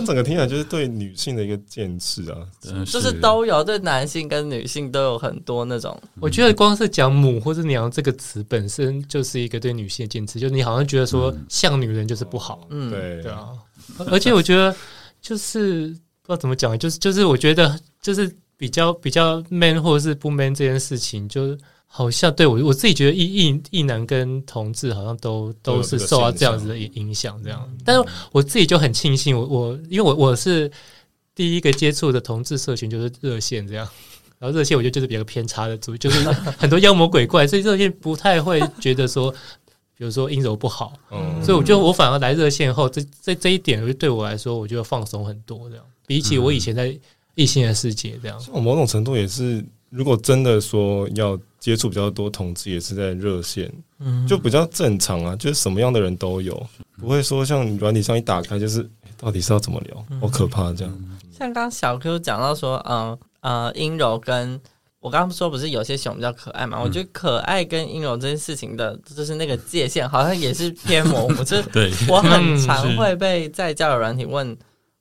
整个听起来就是对女性的一个坚持啊，就是都有对男性跟女性都有很多那种。我觉得光是讲“母”或者“娘”这个词本身就是一个对女性的坚持，就是你好像觉得说像女人就是不好，嗯，对对啊。而且我觉得就是不知道怎么讲，就是就是我觉得就是。比较比较 man 或者是不 man 这件事情，就是好像对我我自己觉得异异异男跟同志好像都都是受到这样子的影影响，这样。但是我自己就很庆幸，我我因为我我是第一个接触的同志社群就是热线这样，然后热线我觉得就是比较偏差的组，就是 <laughs> 很多妖魔鬼怪，所以热线不太会觉得说，比如说阴柔不好，所以我觉得我反而来热线后，这这这一点就对我来说，我觉得放松很多这样，比起我以前在。异性的世界这样，我某种程度也是，如果真的说要接触比较多同志，也是在热线，嗯，就比较正常啊，就是什么样的人都有，不会说像软体上一打开就是到底是要怎么聊，好可怕这样。像刚刚小 Q 讲到说，嗯呃，阴柔跟我刚刚说不是有些熊比较可爱嘛？我觉得可爱跟阴柔这件事情的，就是那个界限好像也是偏模糊。就是 <laughs> 我很常会被在交友软体问，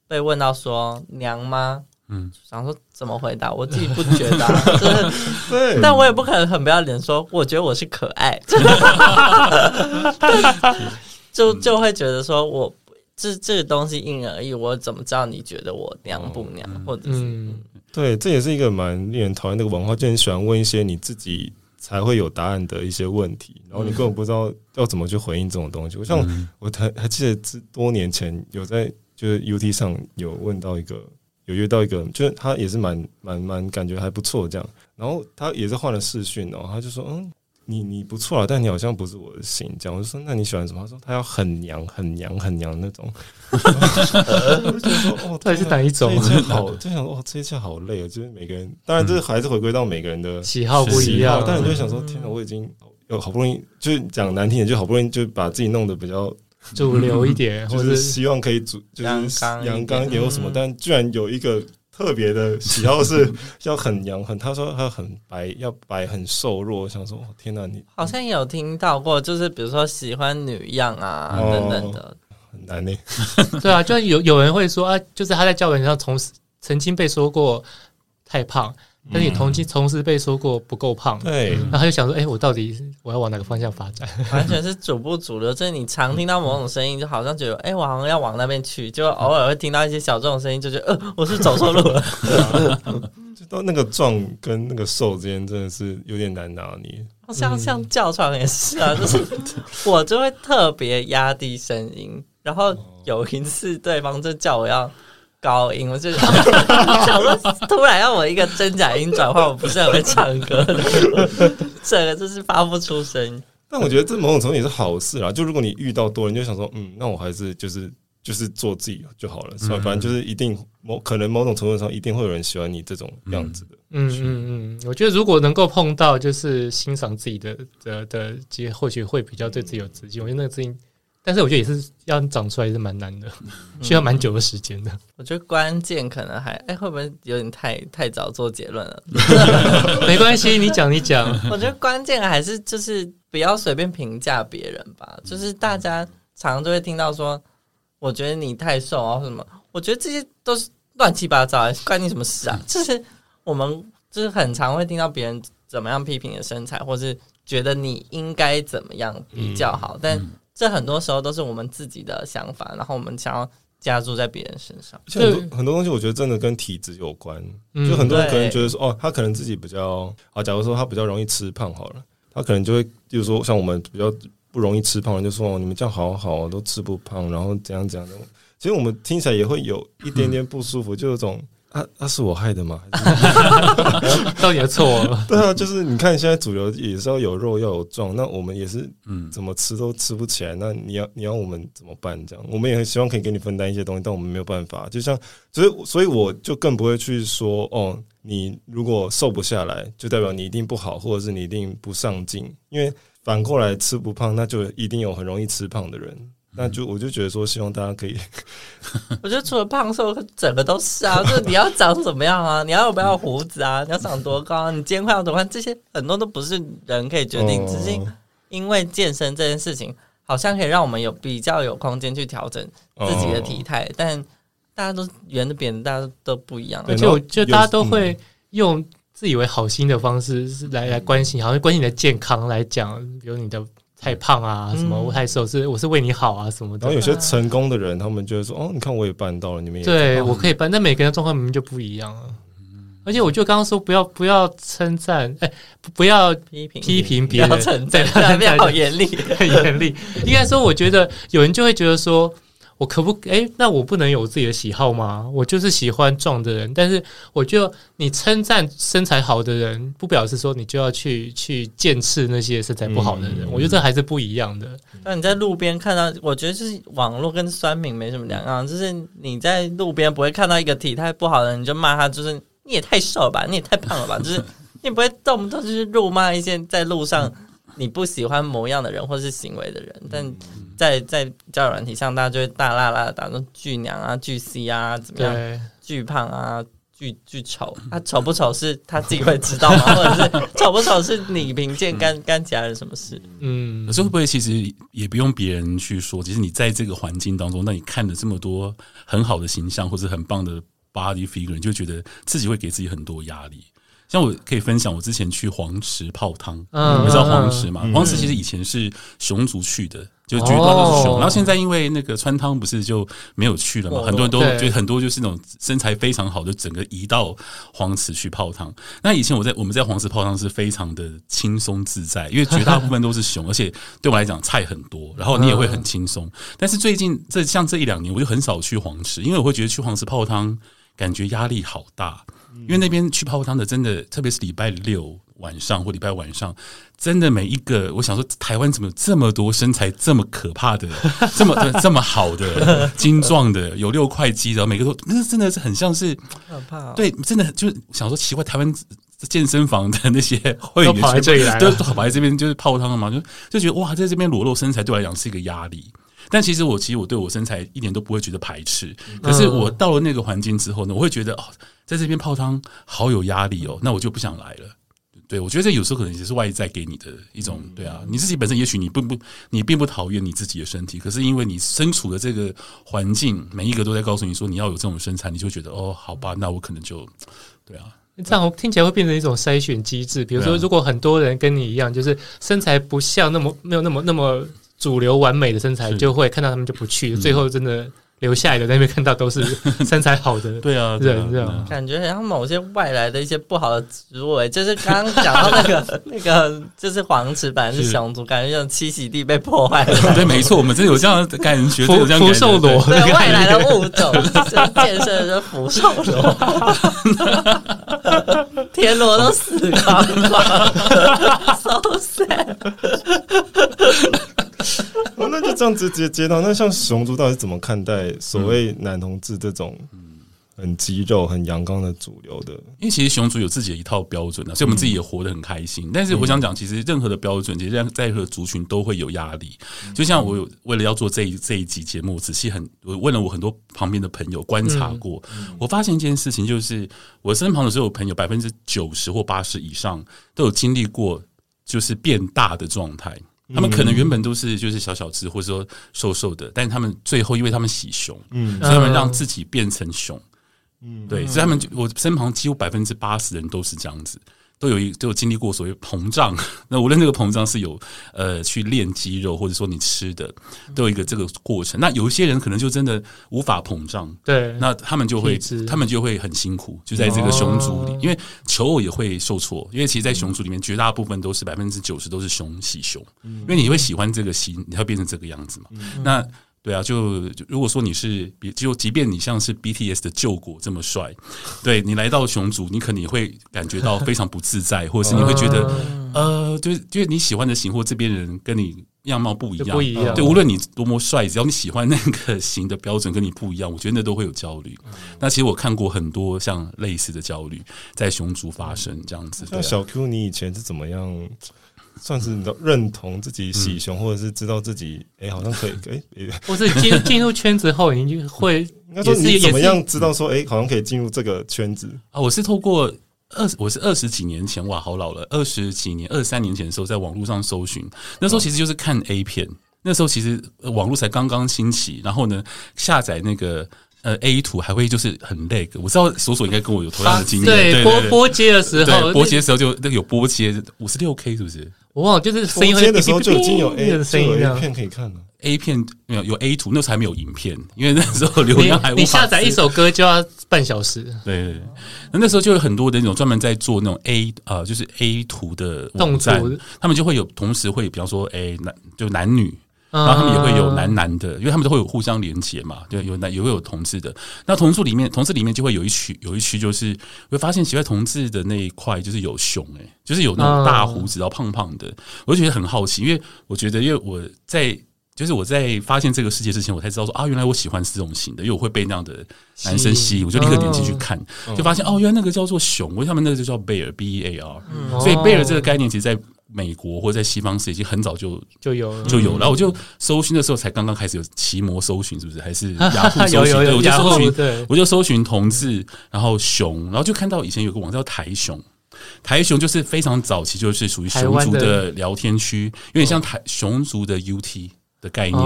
被问到说娘吗？嗯，想说怎么回答，我自己不觉得、啊，<laughs> 就是，对。但我也不可能很不要脸说，我觉得我是可爱，<laughs> 就就会觉得说我这这个东西因人而异，我怎么知道你觉得我娘不娘，哦、或者是、嗯，对，这也是一个蛮令人讨厌那个文化，就很喜欢问一些你自己才会有答案的一些问题，然后你根本不知道要怎么去回应这种东西。我像我还还记得，多年前有在就是 UT 上有问到一个。有约到一个，就是他也是蛮蛮蛮感觉还不错这样，然后他也是换了视讯然后，他就说嗯，你你不错啊，但你好像不是我的型这样，我就说那你喜欢什么？他说他要很娘很娘很娘那种，我就觉得说哦，到底是哪一种？好，就想说哦，这一切好累啊，就是每个人，当然这还是回归到每个人的喜好不一样，但你就想说天哪，我已经有好不容易，就是讲难听点，就好不容易就把自己弄得比较。主流一点，<laughs> 或者是希望可以主就是阳刚一点或什么，但居然有一个特别的喜好是 <laughs> 要很阳很，他说他很白，要白很瘦弱，想说天哪，你好像有听到过，就是比如说喜欢女样啊等等的，很难呢。<laughs> 对啊，就有有人会说啊，就是他在教本上从曾经被说过太胖。但是你同期同时被说过不够胖，对，然后他就想说，哎、欸，我到底我要往哪个方向发展？<laughs> 完全是主不主流，就是你常听到某种声音，就好像觉得，哎、欸，我好像要往那边去，就偶尔会听到一些小众声音，就觉得，呃，我是走错路了。就到那个壮跟那个瘦之间，真的是有点难拿捏。像像叫床也是啊，就是我就会特别压低声音，然后有一次对方就叫我要。高音，我就 <laughs> 想说，突然要我一个真假音转换，我不是很会唱歌的，<laughs> 这个就是发不出声音。但我觉得这某种程度也是好事啦。就如果你遇到多人，就想说，嗯，那我还是就是就是做自己就好了，是吧？反正就是一定某可能某种程度上一定会有人喜欢你这种样子的。嗯嗯嗯，我觉得如果能够碰到就是欣赏自己的的的，其实或许会比较对自己有自信。我觉得那个自信。但是我觉得也是要长出来是蛮难的，需要蛮久的时间的。我觉得关键可能还哎、欸，会不会有点太太早做结论了？<laughs> 没关系，你讲你讲。<laughs> 我觉得关键还是就是不要随便评价别人吧。就是大家常常都会听到说，我觉得你太瘦啊什么。我觉得这些都是乱七八糟，关你什么事啊？<laughs> 就是我们就是很常会听到别人怎么样批评你的身材，或是觉得你应该怎么样比较好，嗯、但。这很多时候都是我们自己的想法，然后我们想要加注在别人身上。很多很多东西，我觉得真的跟体质有关。就很多人可能觉得说，哦，他可能自己比较啊，假如说他比较容易吃胖，好了，他可能就会，就是说像我们比较不容易吃胖，就说哦，你们这样好好都吃不胖，然后怎样怎样的。其实我们听起来也会有一点点不舒服，<laughs> 就有种。啊，那、啊、是我害的吗？<laughs> <laughs> 到底错？对啊，就是你看现在主流也是要有肉要有壮，那我们也是，嗯，怎么吃都吃不起来。那你要你要我们怎么办？这样我们也很希望可以给你分担一些东西，但我们没有办法。就像，所以所以我就更不会去说，哦，你如果瘦不下来，就代表你一定不好，或者是你一定不上进。因为反过来吃不胖，那就一定有很容易吃胖的人。那就我就觉得说，希望大家可以。<laughs> 我觉得除了胖瘦，整个都是啊。就是你要长怎么样啊？你要不要胡子啊？你要长多高啊？你肩宽要多宽？这些很多都不是人可以决定。只是因为健身这件事情，好像可以让我们有比较有空间去调整自己的体态。但大家都圆的扁的，大家都不一样。而且我觉得大家都会用自以为好心的方式来来关心，好像关心你的健康来讲，比如你的。太胖啊，什么我太瘦是我是为你好啊什么的。然后有些成功的人，他们就会说：“哦，你看我也办到了，你们也对我可以办。”但每个人状况明明就不一样啊。而且我就刚刚说不要不要称赞，哎，不要批评批评别人，称赞不要好严厉，很 <laughs> 严厉。应该说，我觉得有人就会觉得说。我可不哎、欸，那我不能有自己的喜好吗？我就是喜欢壮的人，但是我就你称赞身材好的人，不表示说你就要去去剑刺那些身材不好的人。嗯、我觉得这还是不一样的。那你在路边看到，我觉得就是网络跟酸民没什么两样，就是你在路边不会看到一个体态不好的人，你就骂他，就是你也太瘦了吧，你也太胖了吧，<laughs> 就是你不会动不动就是辱骂一些在路上你不喜欢模样的人或是行为的人，但。在在交友软体上，大家就会大剌剌的打说巨娘啊、巨 C 啊，怎么样？巨胖啊、巨巨丑，他丑不丑是他自己会知道吗？<laughs> 或者是丑不丑是你凭借干干其他人什么事？嗯，可是会不会其实也不用别人去说？其实你在这个环境当中，那你看了这么多很好的形象或者很棒的 body figure，你就觉得自己会给自己很多压力。像我可以分享，我之前去黄池泡汤，嗯、你知道黄池吗？嗯、黄池其实以前是熊族去的，就绝大多数是熊。哦、然后现在因为那个川汤不是就没有去了嘛，哦、很多人都觉得很多就是那种身材非常好的，整个移到黄池去泡汤。那以前我在我们在黄池泡汤是非常的轻松自在，因为绝大部分都是熊，而且对我来讲菜很多，然后你也会很轻松。但是最近这像这一两年，我就很少去黄池，因为我会觉得去黄池泡汤感觉压力好大。因为那边去泡汤的，真的，特别是礼拜六晚上或礼拜晚上，真的每一个，我想说，台湾怎么有这么多身材这么可怕的，<laughs> 这么这么好的精壮的，有六块肌的，每个都那真的是很像是可怕。对，真的就是想说奇怪，台湾健身房的那些会员都跑来这里来，都跑来这边就是泡汤嘛，就就觉得哇，在这边裸露身材对我来讲是一个压力。但其实我其实我对我身材一点都不会觉得排斥，可是我到了那个环境之后呢，我会觉得哦，在这边泡汤好有压力哦，那我就不想来了。对，我觉得这有时候可能也是外在给你的一种，对啊，你自己本身也许你并不，你并不讨厌你自己的身体，可是因为你身处的这个环境，每一个都在告诉你说你要有这种身材，你就觉得哦，好吧，那我可能就，对啊，这样听起来会变成一种筛选机制。比如说，如果很多人跟你一样，就是身材不像那么没有那么那么主流完美的身材，就会看到他们就不去，最后真的。留下来的在那边看到都是 <laughs> 身材好的，对啊，人这样感觉好像某些外来的一些不好的植物，哎，<laughs> 就是刚刚讲到那个 <laughs> 那个，就是黄池本来是熊族，感觉像栖息地被破坏了。对，没错，我们真的有这样的感觉，有这样福寿螺，对外来的物种，建设的福寿螺，田螺都死光了，so sad。哦，那就这样直接接到。那像熊族到底是怎么看待所谓男同志这种很肌肉、很阳刚的主流的？因为其实熊族有自己的一套标准啊，所以我们自己也活得很开心。但是我想讲，其实任何的标准，其实在任何族群都会有压力。就像我有为了要做这一这一集节目，仔细很我问了我很多旁边的朋友观察过，我发现一件事情，就是我身旁的所有朋友，百分之九十或八十以上都有经历过，就是变大的状态。他们可能原本都是就是小小只或者说瘦瘦的，但是他们最后因为他们喜熊，嗯，所以他们让自己变成熊，嗯，对，所以他们就我身旁几乎百分之八十人都是这样子。都有一都有经历过所谓膨胀，<laughs> 那无论这个膨胀是有呃去练肌肉，或者说你吃的，都有一个这个过程。那有一些人可能就真的无法膨胀，对，那他们就会他们就会很辛苦，就在这个熊族里，因为求偶也会受挫，因为其实，在熊族里面绝大部分都是百分之九十都是熊喜熊，因为你会喜欢这个型，你会变成这个样子嘛，那。对啊，就如果说你是比就即便你像是 BTS 的旧国这么帅，对你来到熊族，你可能也会感觉到非常不自在，或者是你会觉得呃，就是就是你喜欢的型或这边人跟你样貌不一样，不一样。对，无论你多么帅，只要你喜欢那个型的标准跟你不一样，我觉得那都会有焦虑。那其实我看过很多像类似的焦虑在熊族发生这样子。那小 Q，你以前是怎么样？算是你的认同自己喜熊，或者是知道自己哎、欸，好像可以哎，<laughs> 欸、或是进 <laughs> 进入圈子后，你就会应该说你怎么样知道说哎、欸，好像可以进入这个圈子啊？我是透过二，我是二十几年前哇，好老了，二十几年，二三年前的时候，在网络上搜寻，那时候其实就是看 A 片，那时候其实网络才刚刚兴起，然后呢，下载那个。呃，A 图还会就是很 lag，我知道索索应该跟我有同样的经验。对，波波接的时候，波接的时候就那个有波接五十六 K 是不是？我忘了，就是声音接的时候就已经有 A 的声音片可以看了。A 片没有有 A 图，那时候还没有影片，因为那时候流量还无法。你下载一首歌就要半小时。对，对，那那时候就有很多的那种专门在做那种 A 啊、呃，就是 A 图的网站，他们就会有同时会，比方说，哎，男就男女。然后他们也会有男男的，因为他们都会有互相连接嘛，对，有男也会有同志的。那同志里面，同志里面就会有一区，有一区就是会发现奇怪同志的那一块就是有熊诶、欸，就是有那种大胡子，然后胖胖的。我就觉得很好奇，因为我觉得，因为我在就是我在发现这个世界之前，我才知道说啊，原来我喜欢是这种型的，因为我会被那样的男生吸引，我就立刻点进去看，就发现哦，原来那个叫做熊，因为他们那个就叫贝尔 B E A R，所以贝尔这个概念其实，在美国或者在西方是已经很早就就有就有了，然后我就搜寻的时候才刚刚开始有奇摩搜寻，是不是？还是 <laughs> 雅虎搜寻？对，我就搜寻，我就搜寻同志，然后熊，然后就看到以前有个网站叫台熊，台熊就是非常早期，就是属于熊族的聊天区，有点像台熊族的 UT 的概念，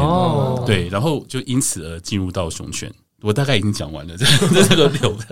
对，然后就因此而进入到熊圈。我大概已经讲完了，这 <laughs> 这个流的。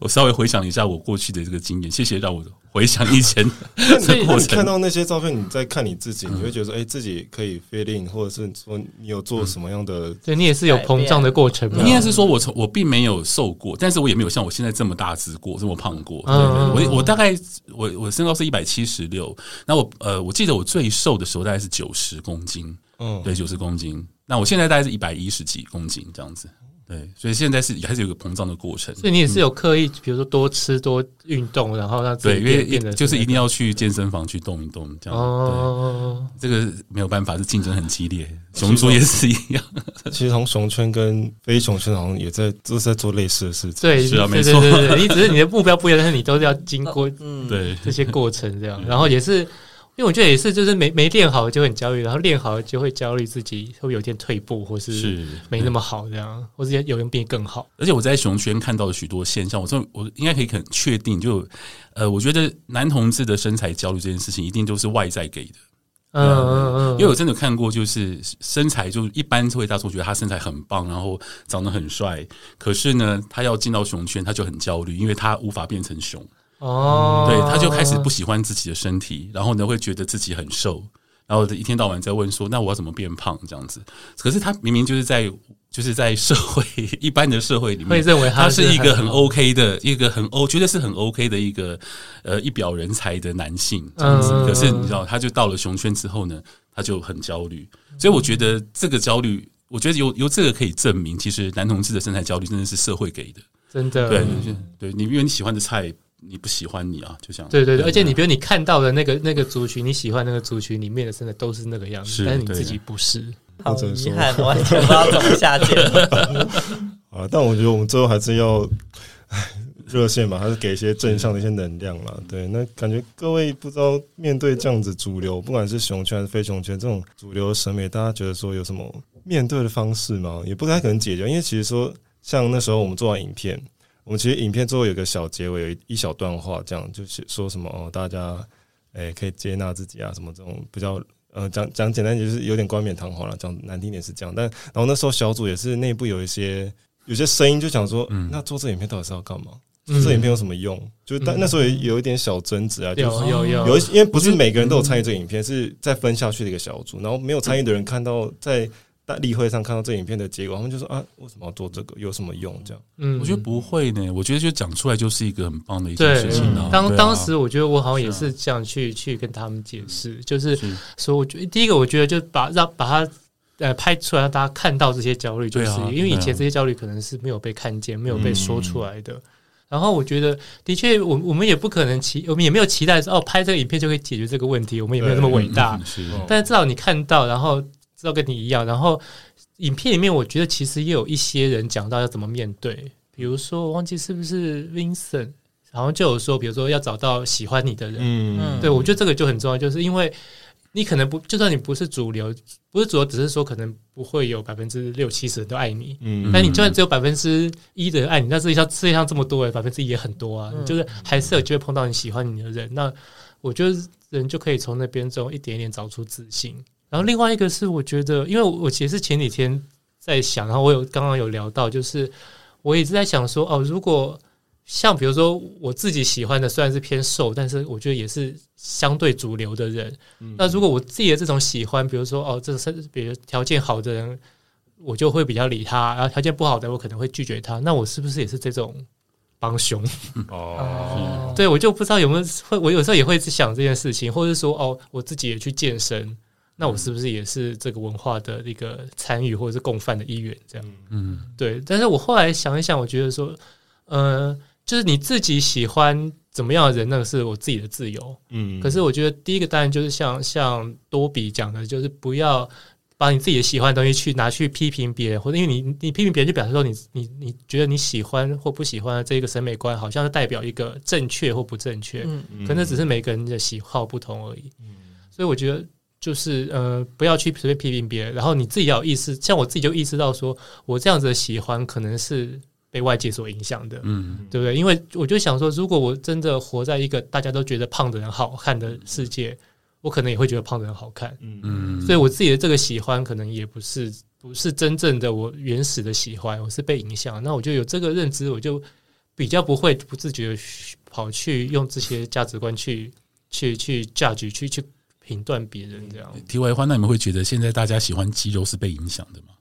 我稍微回想一下我过去的这个经验，谢谢让我回想以前的过程。看到那些照片，你在看你自己，你会觉得说，哎，自己可以 fit in，或者是说你有做什么样的？对，你也是有膨胀的过程。应该是说我从我并没有瘦过，但是我也没有像我现在这么大只过，这么胖过。对对，我我大概我我身高是一百七十六，那我呃我记得我最瘦的时候大概是九十公斤，嗯，对，九十公斤。那我现在大概是一百一十几公斤这样子。对，所以现在是还是有个膨胀的过程。所以你也是有刻意，比如说多吃多运动，然后让自己变变得就是一定要去健身房去动一动，这样。哦，这个没有办法，是竞争很激烈。熊族也是一样。<laughs> 其实从熊圈跟非熊圈好像也在都是在做类似的事情。对，是啊，没错。你只是你的目标不一样，但是你都是要经过嗯 <laughs> 对这些过程这样。然后也是因为我觉得也是，就是没没练好就很焦虑，然后练好了就会焦虑自己会不会有一天退步，或是没那么好这样，或是有人变更好。而且我在熊圈看到了许多现象，我说我应该可以很确定，就呃，我觉得男同志的身材焦虑这件事情，一定都是外在给的。嗯嗯嗯，因为我真的看过，就是身材就一般会大众觉得他身材很棒，然后长得很帅，可是呢，他要进到熊圈，他就很焦虑，因为他无法变成熊。哦，对，他就开始不喜欢自己的身体，然后呢，会觉得自己很瘦，然后一天到晚在问说：“那我要怎么变胖？”这样子。可是他明明就是在。就是在社会一般的社会里面，会认为他是一个很 OK 的一个很 O，绝对是很 OK 的一个呃一表人才的男性这样子。可是你知道，他就到了熊圈之后呢，他就很焦虑。所以我觉得这个焦虑，我觉得由由这个可以证明，其实男同志的身材焦虑真的是社会给的，真的。对，对你因为你喜欢的菜，你不喜欢你啊，就像对对对。而且你比如你看到的那个那个族群，你喜欢那个族群里面的，真的都是那个样子，但是你自己不是。好遗憾，完全不知道怎么下结论。<laughs> 啊，但我觉得我们最后还是要 <sighs> 热线嘛，还是给一些正向的一些能量啦。对，那感觉各位不知道面对这样子主流，不管是熊圈还是非熊圈这种主流的审美，大家觉得说有什么面对的方式吗？也不太可能解决，因为其实说像那时候我们做完影片，我们其实影片最后有个小结尾，有一一小段话，这样就是说什么哦，大家诶、欸、可以接纳自己啊，什么这种比较。呃，讲讲简单就是有点冠冕堂皇了，讲难听点是这样。但然后那时候小组也是内部有一些有些声音就想说，嗯，那做这影片到底是要干嘛？嗯、这影片有什么用？就但那时候也有一点小争执啊，就是、有有有，有一因为不是每个人都有参与这个影片，是再分下去的一个小组，然后没有参与的人看到在。在例会上看到这影片的结果，他们就说啊，为什么要做这个？有什么用？这样，嗯，我觉得不会呢。我觉得就讲出来就是一个很棒的一件事情。当当时我觉得我好像也是这样去去跟他们解释，就是说，我觉得第一个，我觉得就把让把它呃拍出来，让大家看到这些焦虑，就是因为以前这些焦虑可能是没有被看见、没有被说出来的。然后我觉得，的确，我我们也不可能期，我们也没有期待说哦，拍这个影片就可以解决这个问题，我们也没有那么伟大。但是至少你看到，然后。知道跟你一样，然后影片里面，我觉得其实也有一些人讲到要怎么面对，比如说我忘记是不是 Vincent，然后就有说，比如说要找到喜欢你的人，嗯，对，我觉得这个就很重要，就是因为你可能不，就算你不是主流，不是主流，只是说可能不会有百分之六七十人都爱你，嗯，但你就算只有百分之一的人爱你，那世界上世界上这么多人，百分之一也很多啊，嗯，就是还是有机会碰到你喜欢你的人，那我觉得人就可以从那边中一点一点找出自信。然后另外一个是，我觉得，因为我其实是前几天在想，然后我有刚刚有聊到，就是我一直在想说，哦，如果像比如说我自己喜欢的，虽然是偏瘦，但是我觉得也是相对主流的人。嗯、那如果我自己的这种喜欢，比如说哦，这是比如条件好的人，我就会比较理他；然后条件不好的，我可能会拒绝他。那我是不是也是这种帮凶？<laughs> 哦，对，我就不知道有没有会，我有时候也会去想这件事情，或者是说，哦，我自己也去健身。那我是不是也是这个文化的一个参与或者是共犯的一员？这样，嗯，对。但是我后来想一想，我觉得说，呃，就是你自己喜欢怎么样的人，那个是我自己的自由。嗯。可是我觉得第一个当然就是像像多比讲的，就是不要把你自己的喜欢的东西去拿去批评别人，或者因为你你批评别人，就表示说你你你觉得你喜欢或不喜欢的这个审美观，好像是代表一个正确或不正确。嗯嗯。可能只是每个人的喜好不同而已。嗯。所以我觉得。就是呃，不要去随便批评别人，然后你自己要有意识。像我自己就意识到说，我这样子的喜欢可能是被外界所影响的，嗯，对不对？因为我就想说，如果我真的活在一个大家都觉得胖的人好看的世界，我可能也会觉得胖的人好看，嗯嗯，所以我自己的这个喜欢可能也不是不是真正的我原始的喜欢，我是被影响。那我就有这个认知，我就比较不会不自觉跑去用这些价值观去去去 judge 去去。评断别人这样。题外话，那你们会觉得现在大家喜欢肌肉是被影响的吗？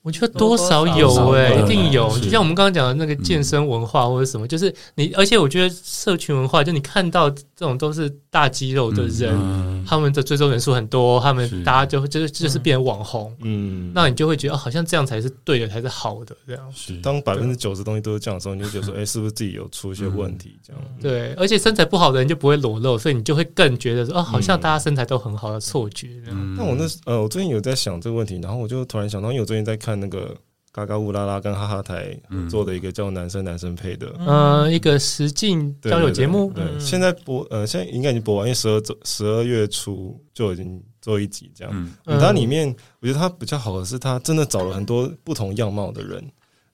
我觉得多少有诶、欸，一定有。就像我们刚刚讲的那个健身文化或者什么，就是你，而且我觉得社群文化，就你看到这种都是大肌肉的人，他们的追踪人数很多，他们大家就就是就是变网红，嗯，那你就会觉得好像这样才是对的，才是好的这样。是当百分之九十东西都是这样的时候，你就觉得说，哎，是不是自己有出一些问题？这样对，而且身材不好的人就不会裸露，所以你就会更觉得说，哦，好像大家身材都很好的错觉。那我那呃，我最近有在想这个问题，然后我就突然想到，因为我最近在看那个。嘎嘎乌拉拉跟哈哈台做的一个叫男生男生配的，嗯，一个实境交友节目。对，现在播，呃，现在应该已经播完，因为十二周十二月初就已经做一集这样。嗯，它里面我觉得它比较好的是，它真的找了很多不同样貌的人。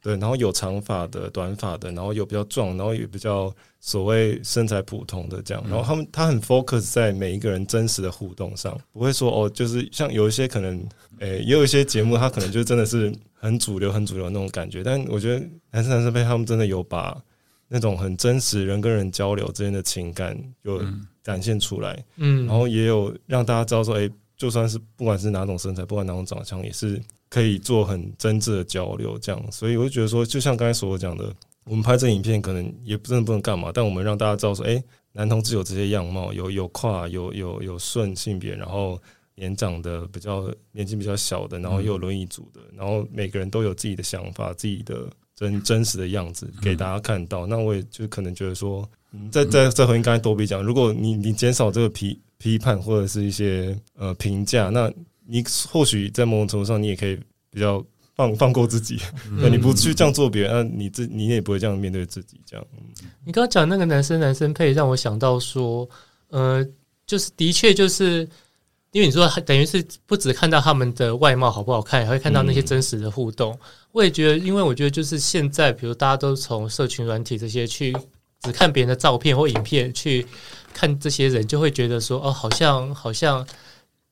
对，然后有长发的、短发的，然后有比较壮，然后也比较所谓身材普通的这样。然后他们他很 focus 在每一个人真实的互动上，不会说哦，就是像有一些可能，诶，也有一些节目，他可能就真的是很主流、很主流那种感觉。但我觉得男生男生配他们真的有把那种很真实人跟人交流之间的情感有展现出来，嗯，然后也有让大家知道说，诶，就算是不管是哪种身材，不管哪种长相，也是。可以做很真挚的交流，这样，所以我就觉得说，就像刚才所讲的，我们拍这影片可能也真的不能干嘛，但我们让大家知道说，哎、欸，男同志有这些样貌，有有跨，有有有顺性别，然后年长的比较年纪比较小的，然后又有轮椅组的，然后每个人都有自己的想法，自己的真真实的样子给大家看到。那我也就可能觉得说，再再再回应刚才多比讲，如果你你减少这个批批判或者是一些呃评价，那。你或许在某种程度上，你也可以比较放放过自己。那、嗯、你不去这样做别人，那你自你也不会这样面对自己。这样，你刚刚讲那个男生男生配，让我想到说，呃，就是的确就是，因为你说等于是不只看到他们的外貌好不好看，还会看到那些真实的互动。嗯、我也觉得，因为我觉得就是现在，比如大家都从社群软体这些去只看别人的照片或影片去看这些人，就会觉得说，哦，好像好像。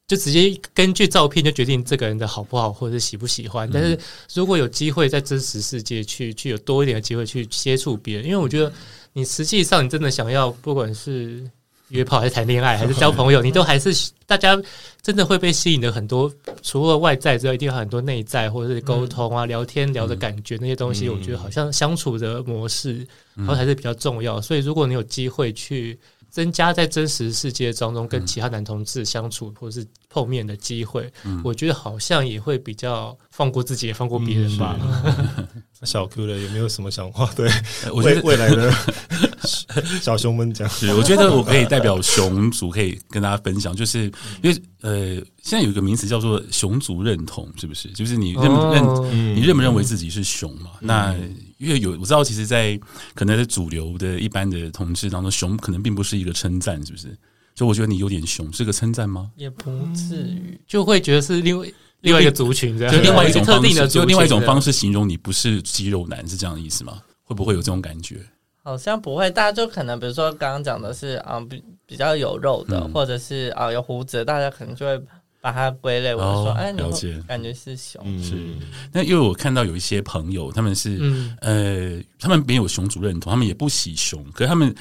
就直接根据照片就决定这个人的好不好，或者是喜不喜欢。但是如果有机会在真实世界去去有多一点的机会去接触别人，因为我觉得你实际上你真的想要，不管是约炮还是谈恋爱还是交朋友，你都还是大家真的会被吸引的很多。除了外在之外，一定有很多内在或者是沟通啊、聊天聊的感觉那些东西，我觉得好像相处的模式，然后还是比较重要。所以如果你有机会去。增加在真实世界当中跟其他男同志相处或者是碰面的机会，嗯、我觉得好像也会比较放过自己，也放过别人吧。嗯、<laughs> 小 Q 的有没有什么想法？对，<laughs> 我觉得未来的 <laughs> 小熊们讲，是我觉得我可以代表熊族可以跟大家分享，就是因为呃，现在有一个名词叫做熊族认同，是不是？就是你认不认、哦、你认不认为自己是熊嘛？嗯、那因为有我知道，其实，在可能在主流的一般的同志当中，熊可能并不是一个称赞，是不是？所以我觉得你有点熊是个称赞吗？也不至于，就会觉得是另外另外一个族群这样，就另外一种特定的，就另外一种方式形容你不是肌肉男，是这样的意思吗？会不会有这种感觉？好像不会，大家就可能比如说刚刚讲的是啊，比比较有肉的，嗯、或者是啊有胡子，大家可能就会。把它归类，我说，哎，了解，感觉是熊，是。那因为我看到有一些朋友，他们是，呃，他们没有熊族认同，他们也不喜熊，可是他们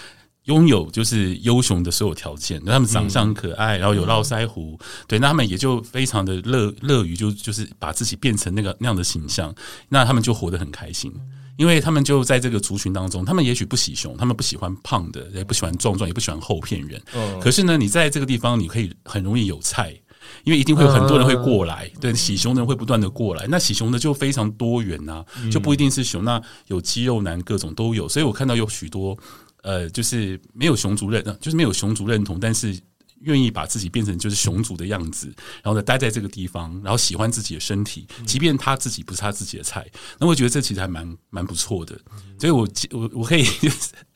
拥有就是优熊的所有条件，他们长相可爱，然后有络腮胡，对，那他们也就非常的乐乐于就就是把自己变成那个那样的形象，那他们就活得很开心，因为他们就在这个族群当中，他们也许不喜熊，他们不喜欢胖的，也不喜欢壮壮，也不喜欢厚片人，可是呢，你在这个地方，你可以很容易有菜。因为一定会有很多人会过来，对，喜熊的人会不断的过来，那喜熊的就非常多元呐，就不一定是熊，那有肌肉男各种都有，所以我看到有许多呃，就是没有熊族认，就是没有熊族认同，但是愿意把自己变成就是熊族的样子，然后呢待在这个地方，然后喜欢自己的身体，即便他自己不是他自己的菜，那我觉得这其实还蛮蛮不错的，所以我我我可以。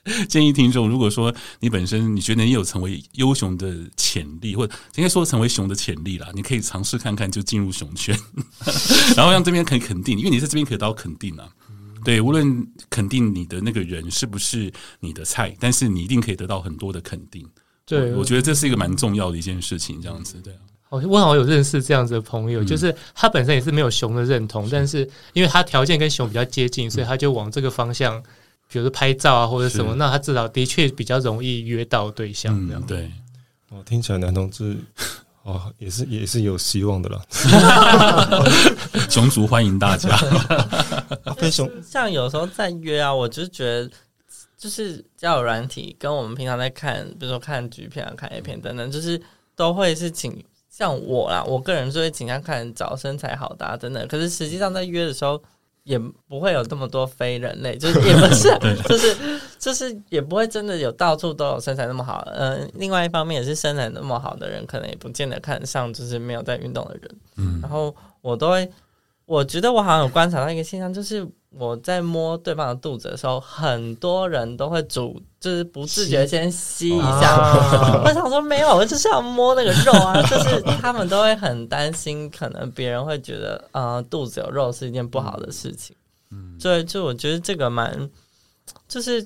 <laughs> 建议听众，如果说你本身你觉得你有成为优熊的潜力，或者应该说成为熊的潜力啦，你可以尝试看看，就进入熊圈，<laughs> 然后让这边可以肯定，因为你在这边可以得到肯定啊。对，无论肯定你的那个人是不是你的菜，但是你一定可以得到很多的肯定。对，我觉得这是一个蛮重要的一件事情。这样子，对啊。我我好像有认识这样子的朋友，就是他本身也是没有熊的认同，但是因为他条件跟熊比较接近，所以他就往这个方向。比如说拍照啊，或者什么，那他至少的确比较容易约到对象。这样、嗯、对，哦，听起来男同志哦，也是也是有希望的了。<laughs> <laughs> 熊族欢迎大家。<laughs> 像有时候在约啊，我就觉得就是交友软体跟我们平常在看，比如说看剧片啊、看 A 片等等，就是都会是请像我啦，我个人就会倾向看找身材好的啊等等。可是实际上在约的时候。也不会有这么多非人类，就是也不是，就是就是也不会真的有到处都有身材那么好。嗯、呃，另外一方面也是身材那么好的人，可能也不见得看上就是没有在运动的人。嗯，然后我都会我觉得我好像有观察到一个现象，就是我在摸对方的肚子的时候，很多人都会主，就是不自觉先吸一下。啊、<laughs> 我想说没有，我就是要摸那个肉啊，<laughs> 就是他们都会很担心，可能别人会觉得，呃，肚子有肉是一件不好的事情。嗯，所以就我觉得这个蛮，就是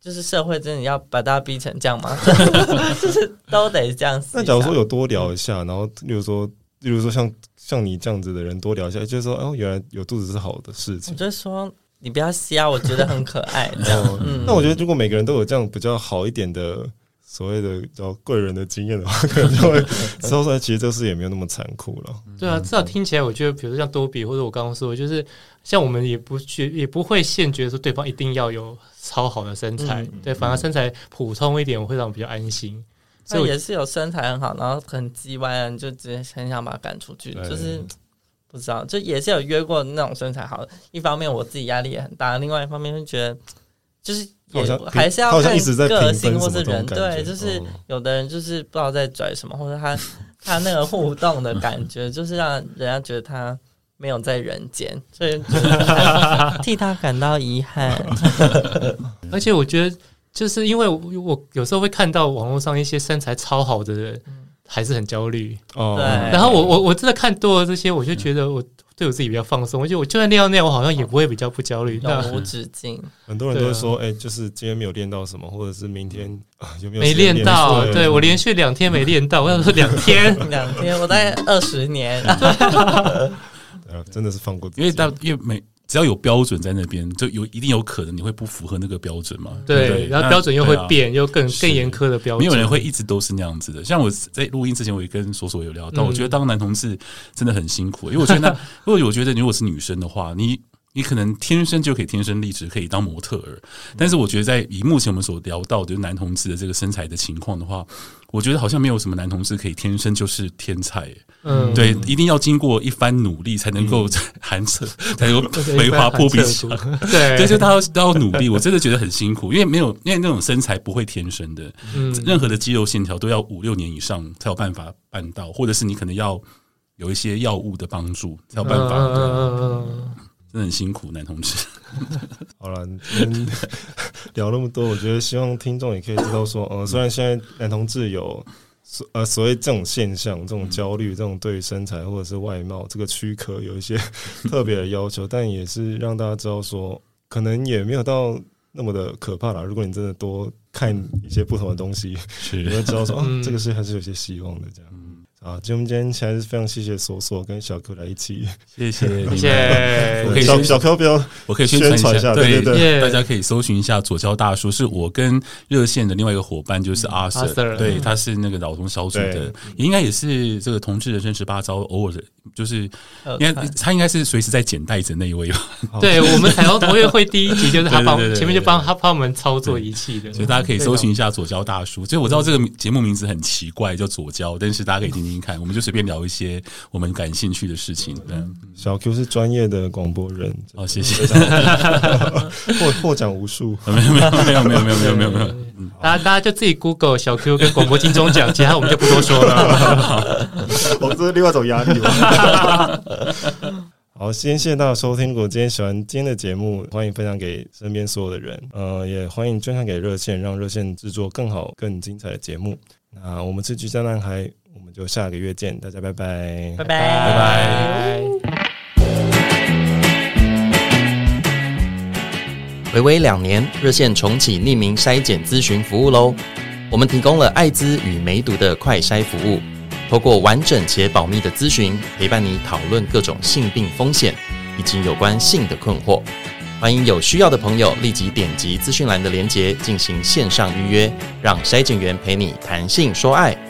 就是社会真的要把大家逼成这样吗？<laughs> 就是都得这样。那假如说有多聊一下，然后例如说，例如说像。像你这样子的人多聊一下，就是说，哦，原来有肚子是好的事情。我就说你不要瞎，我觉得很可爱。这样，<laughs> 哦嗯、那我觉得如果每个人都有这样比较好一点的所谓的叫贵人的经验的话，可能就会说出来，其实这事也没有那么残酷了。对啊，至少听起来，我觉得，比如说像多比或者我刚刚说，就是像我们也不去也不会限决说对方一定要有超好的身材，嗯、对，反而身材普通一点，我会让我比较安心。所以也是有身材很好，然后很叽歪，就直接很想把他赶出去。就是不知道，就也是有约过那种身材好的。一方面我自己压力也很大，另外一方面就觉得，就是也还是要看个性或是人。对，就是有的人就是不知道在拽什么，或者他 <laughs> 他那个互动的感觉，就是让人家觉得他没有在人间，所以 <laughs> <laughs> 替他感到遗憾。而且我觉得。就是因为我有时候会看到网络上一些身材超好的人，还是很焦虑哦。对，然后我我我真的看多了这些，我就觉得我对我自己比较放松。我觉得我就算练到那样，我好像也不会比较不焦虑。永无止境，很多人都会说，哎，就是今天没有练到什么，或者是明天啊有没有没练到？对，我连续两天没练到，我想说两天 <laughs> 两天，我大概二十年，<laughs> 真的是放过自己，因为到因为每。只要有标准在那边，就有一定有可能你会不符合那个标准嘛？对，对然后标准又会变，啊、又更更严苛的标准。没有人会一直都是那样子的。像我在录音之前，我也跟索索有聊到，我觉得当男同志真的很辛苦，因为我觉得那，<laughs> 如果我觉得你如果是女生的话，你。你可能天生就可以天生丽质，可以当模特儿。但是我觉得，在以目前我们所聊到的男同志的这个身材的情况的话，我觉得好像没有什么男同志可以天生就是天才。嗯，对，一定要经过一番努力才能够 <laughs> 寒彻，才能够梅花扑鼻息。对，所以就他要都要努力。我真的觉得很辛苦，因为没有，因为那种身材不会天生的。嗯，任何的肌肉线条都要五六年以上才有办法办到，或者是你可能要有一些药物的帮助才有办法。嗯。真的很辛苦，男同志。<laughs> 好了，今天聊那么多，我觉得希望听众也可以知道说，呃，虽然现在男同志有所呃所谓这种现象、这种焦虑、这种对于身材或者是外貌这个躯壳有一些 <laughs> 特别的要求，但也是让大家知道说，可能也没有到那么的可怕啦。如果你真的多看一些不同的东西，是。你会知道说，<laughs> 哦，这个是还是有些希望的这样。啊，就我们今天其实是非常谢谢索索跟小柯来一起，谢谢。<laughs> 谢谢。<laughs> 我可以小小 Q 不要，我可以宣传一下，对对对，大家可以搜寻一下左交大叔，是我跟热线的另外一个伙伴，就是阿 Sir，对，他是那个老同小组的，应该也是这个同志人生十八招，偶尔的，就是应该他应该是随时在捡袋子那一位吧？对，我们彩虹同学会第一集就是他帮前面就帮他帮我们操作仪器的，所以大家可以搜寻一下左交大叔。所以我知道这个节目名字很奇怪，叫左交，但是大家可以听听。听看，我们就随便聊一些我们感兴趣的事情。嗯，小 Q 是专业的广播人，哦，谢谢，<laughs> 获获奖无数，没有没有没有没有没有没有没有没有，大家大家就自己 Google 小 Q 跟广播金钟奖，其他我们就不多说了。<laughs> 我这是另外一种压力。好，先谢谢大家收听。如果今天喜欢今天的节目，欢迎分享给身边所有的人。呃，也欢迎捐款给热线，让热线制作更好、更精彩的节目。那我们是橘胶男孩，我们就下个月见，大家拜拜，拜拜，拜拜。回违两年，热线重启匿名筛检咨询服务喽！我们提供了艾滋与梅毒的快筛服务，透过完整且保密的咨询，陪伴你讨论各种性病风险以及有关性的困惑。欢迎有需要的朋友立即点击资讯栏的链接进行线上预约，让筛检员陪你谈性说爱。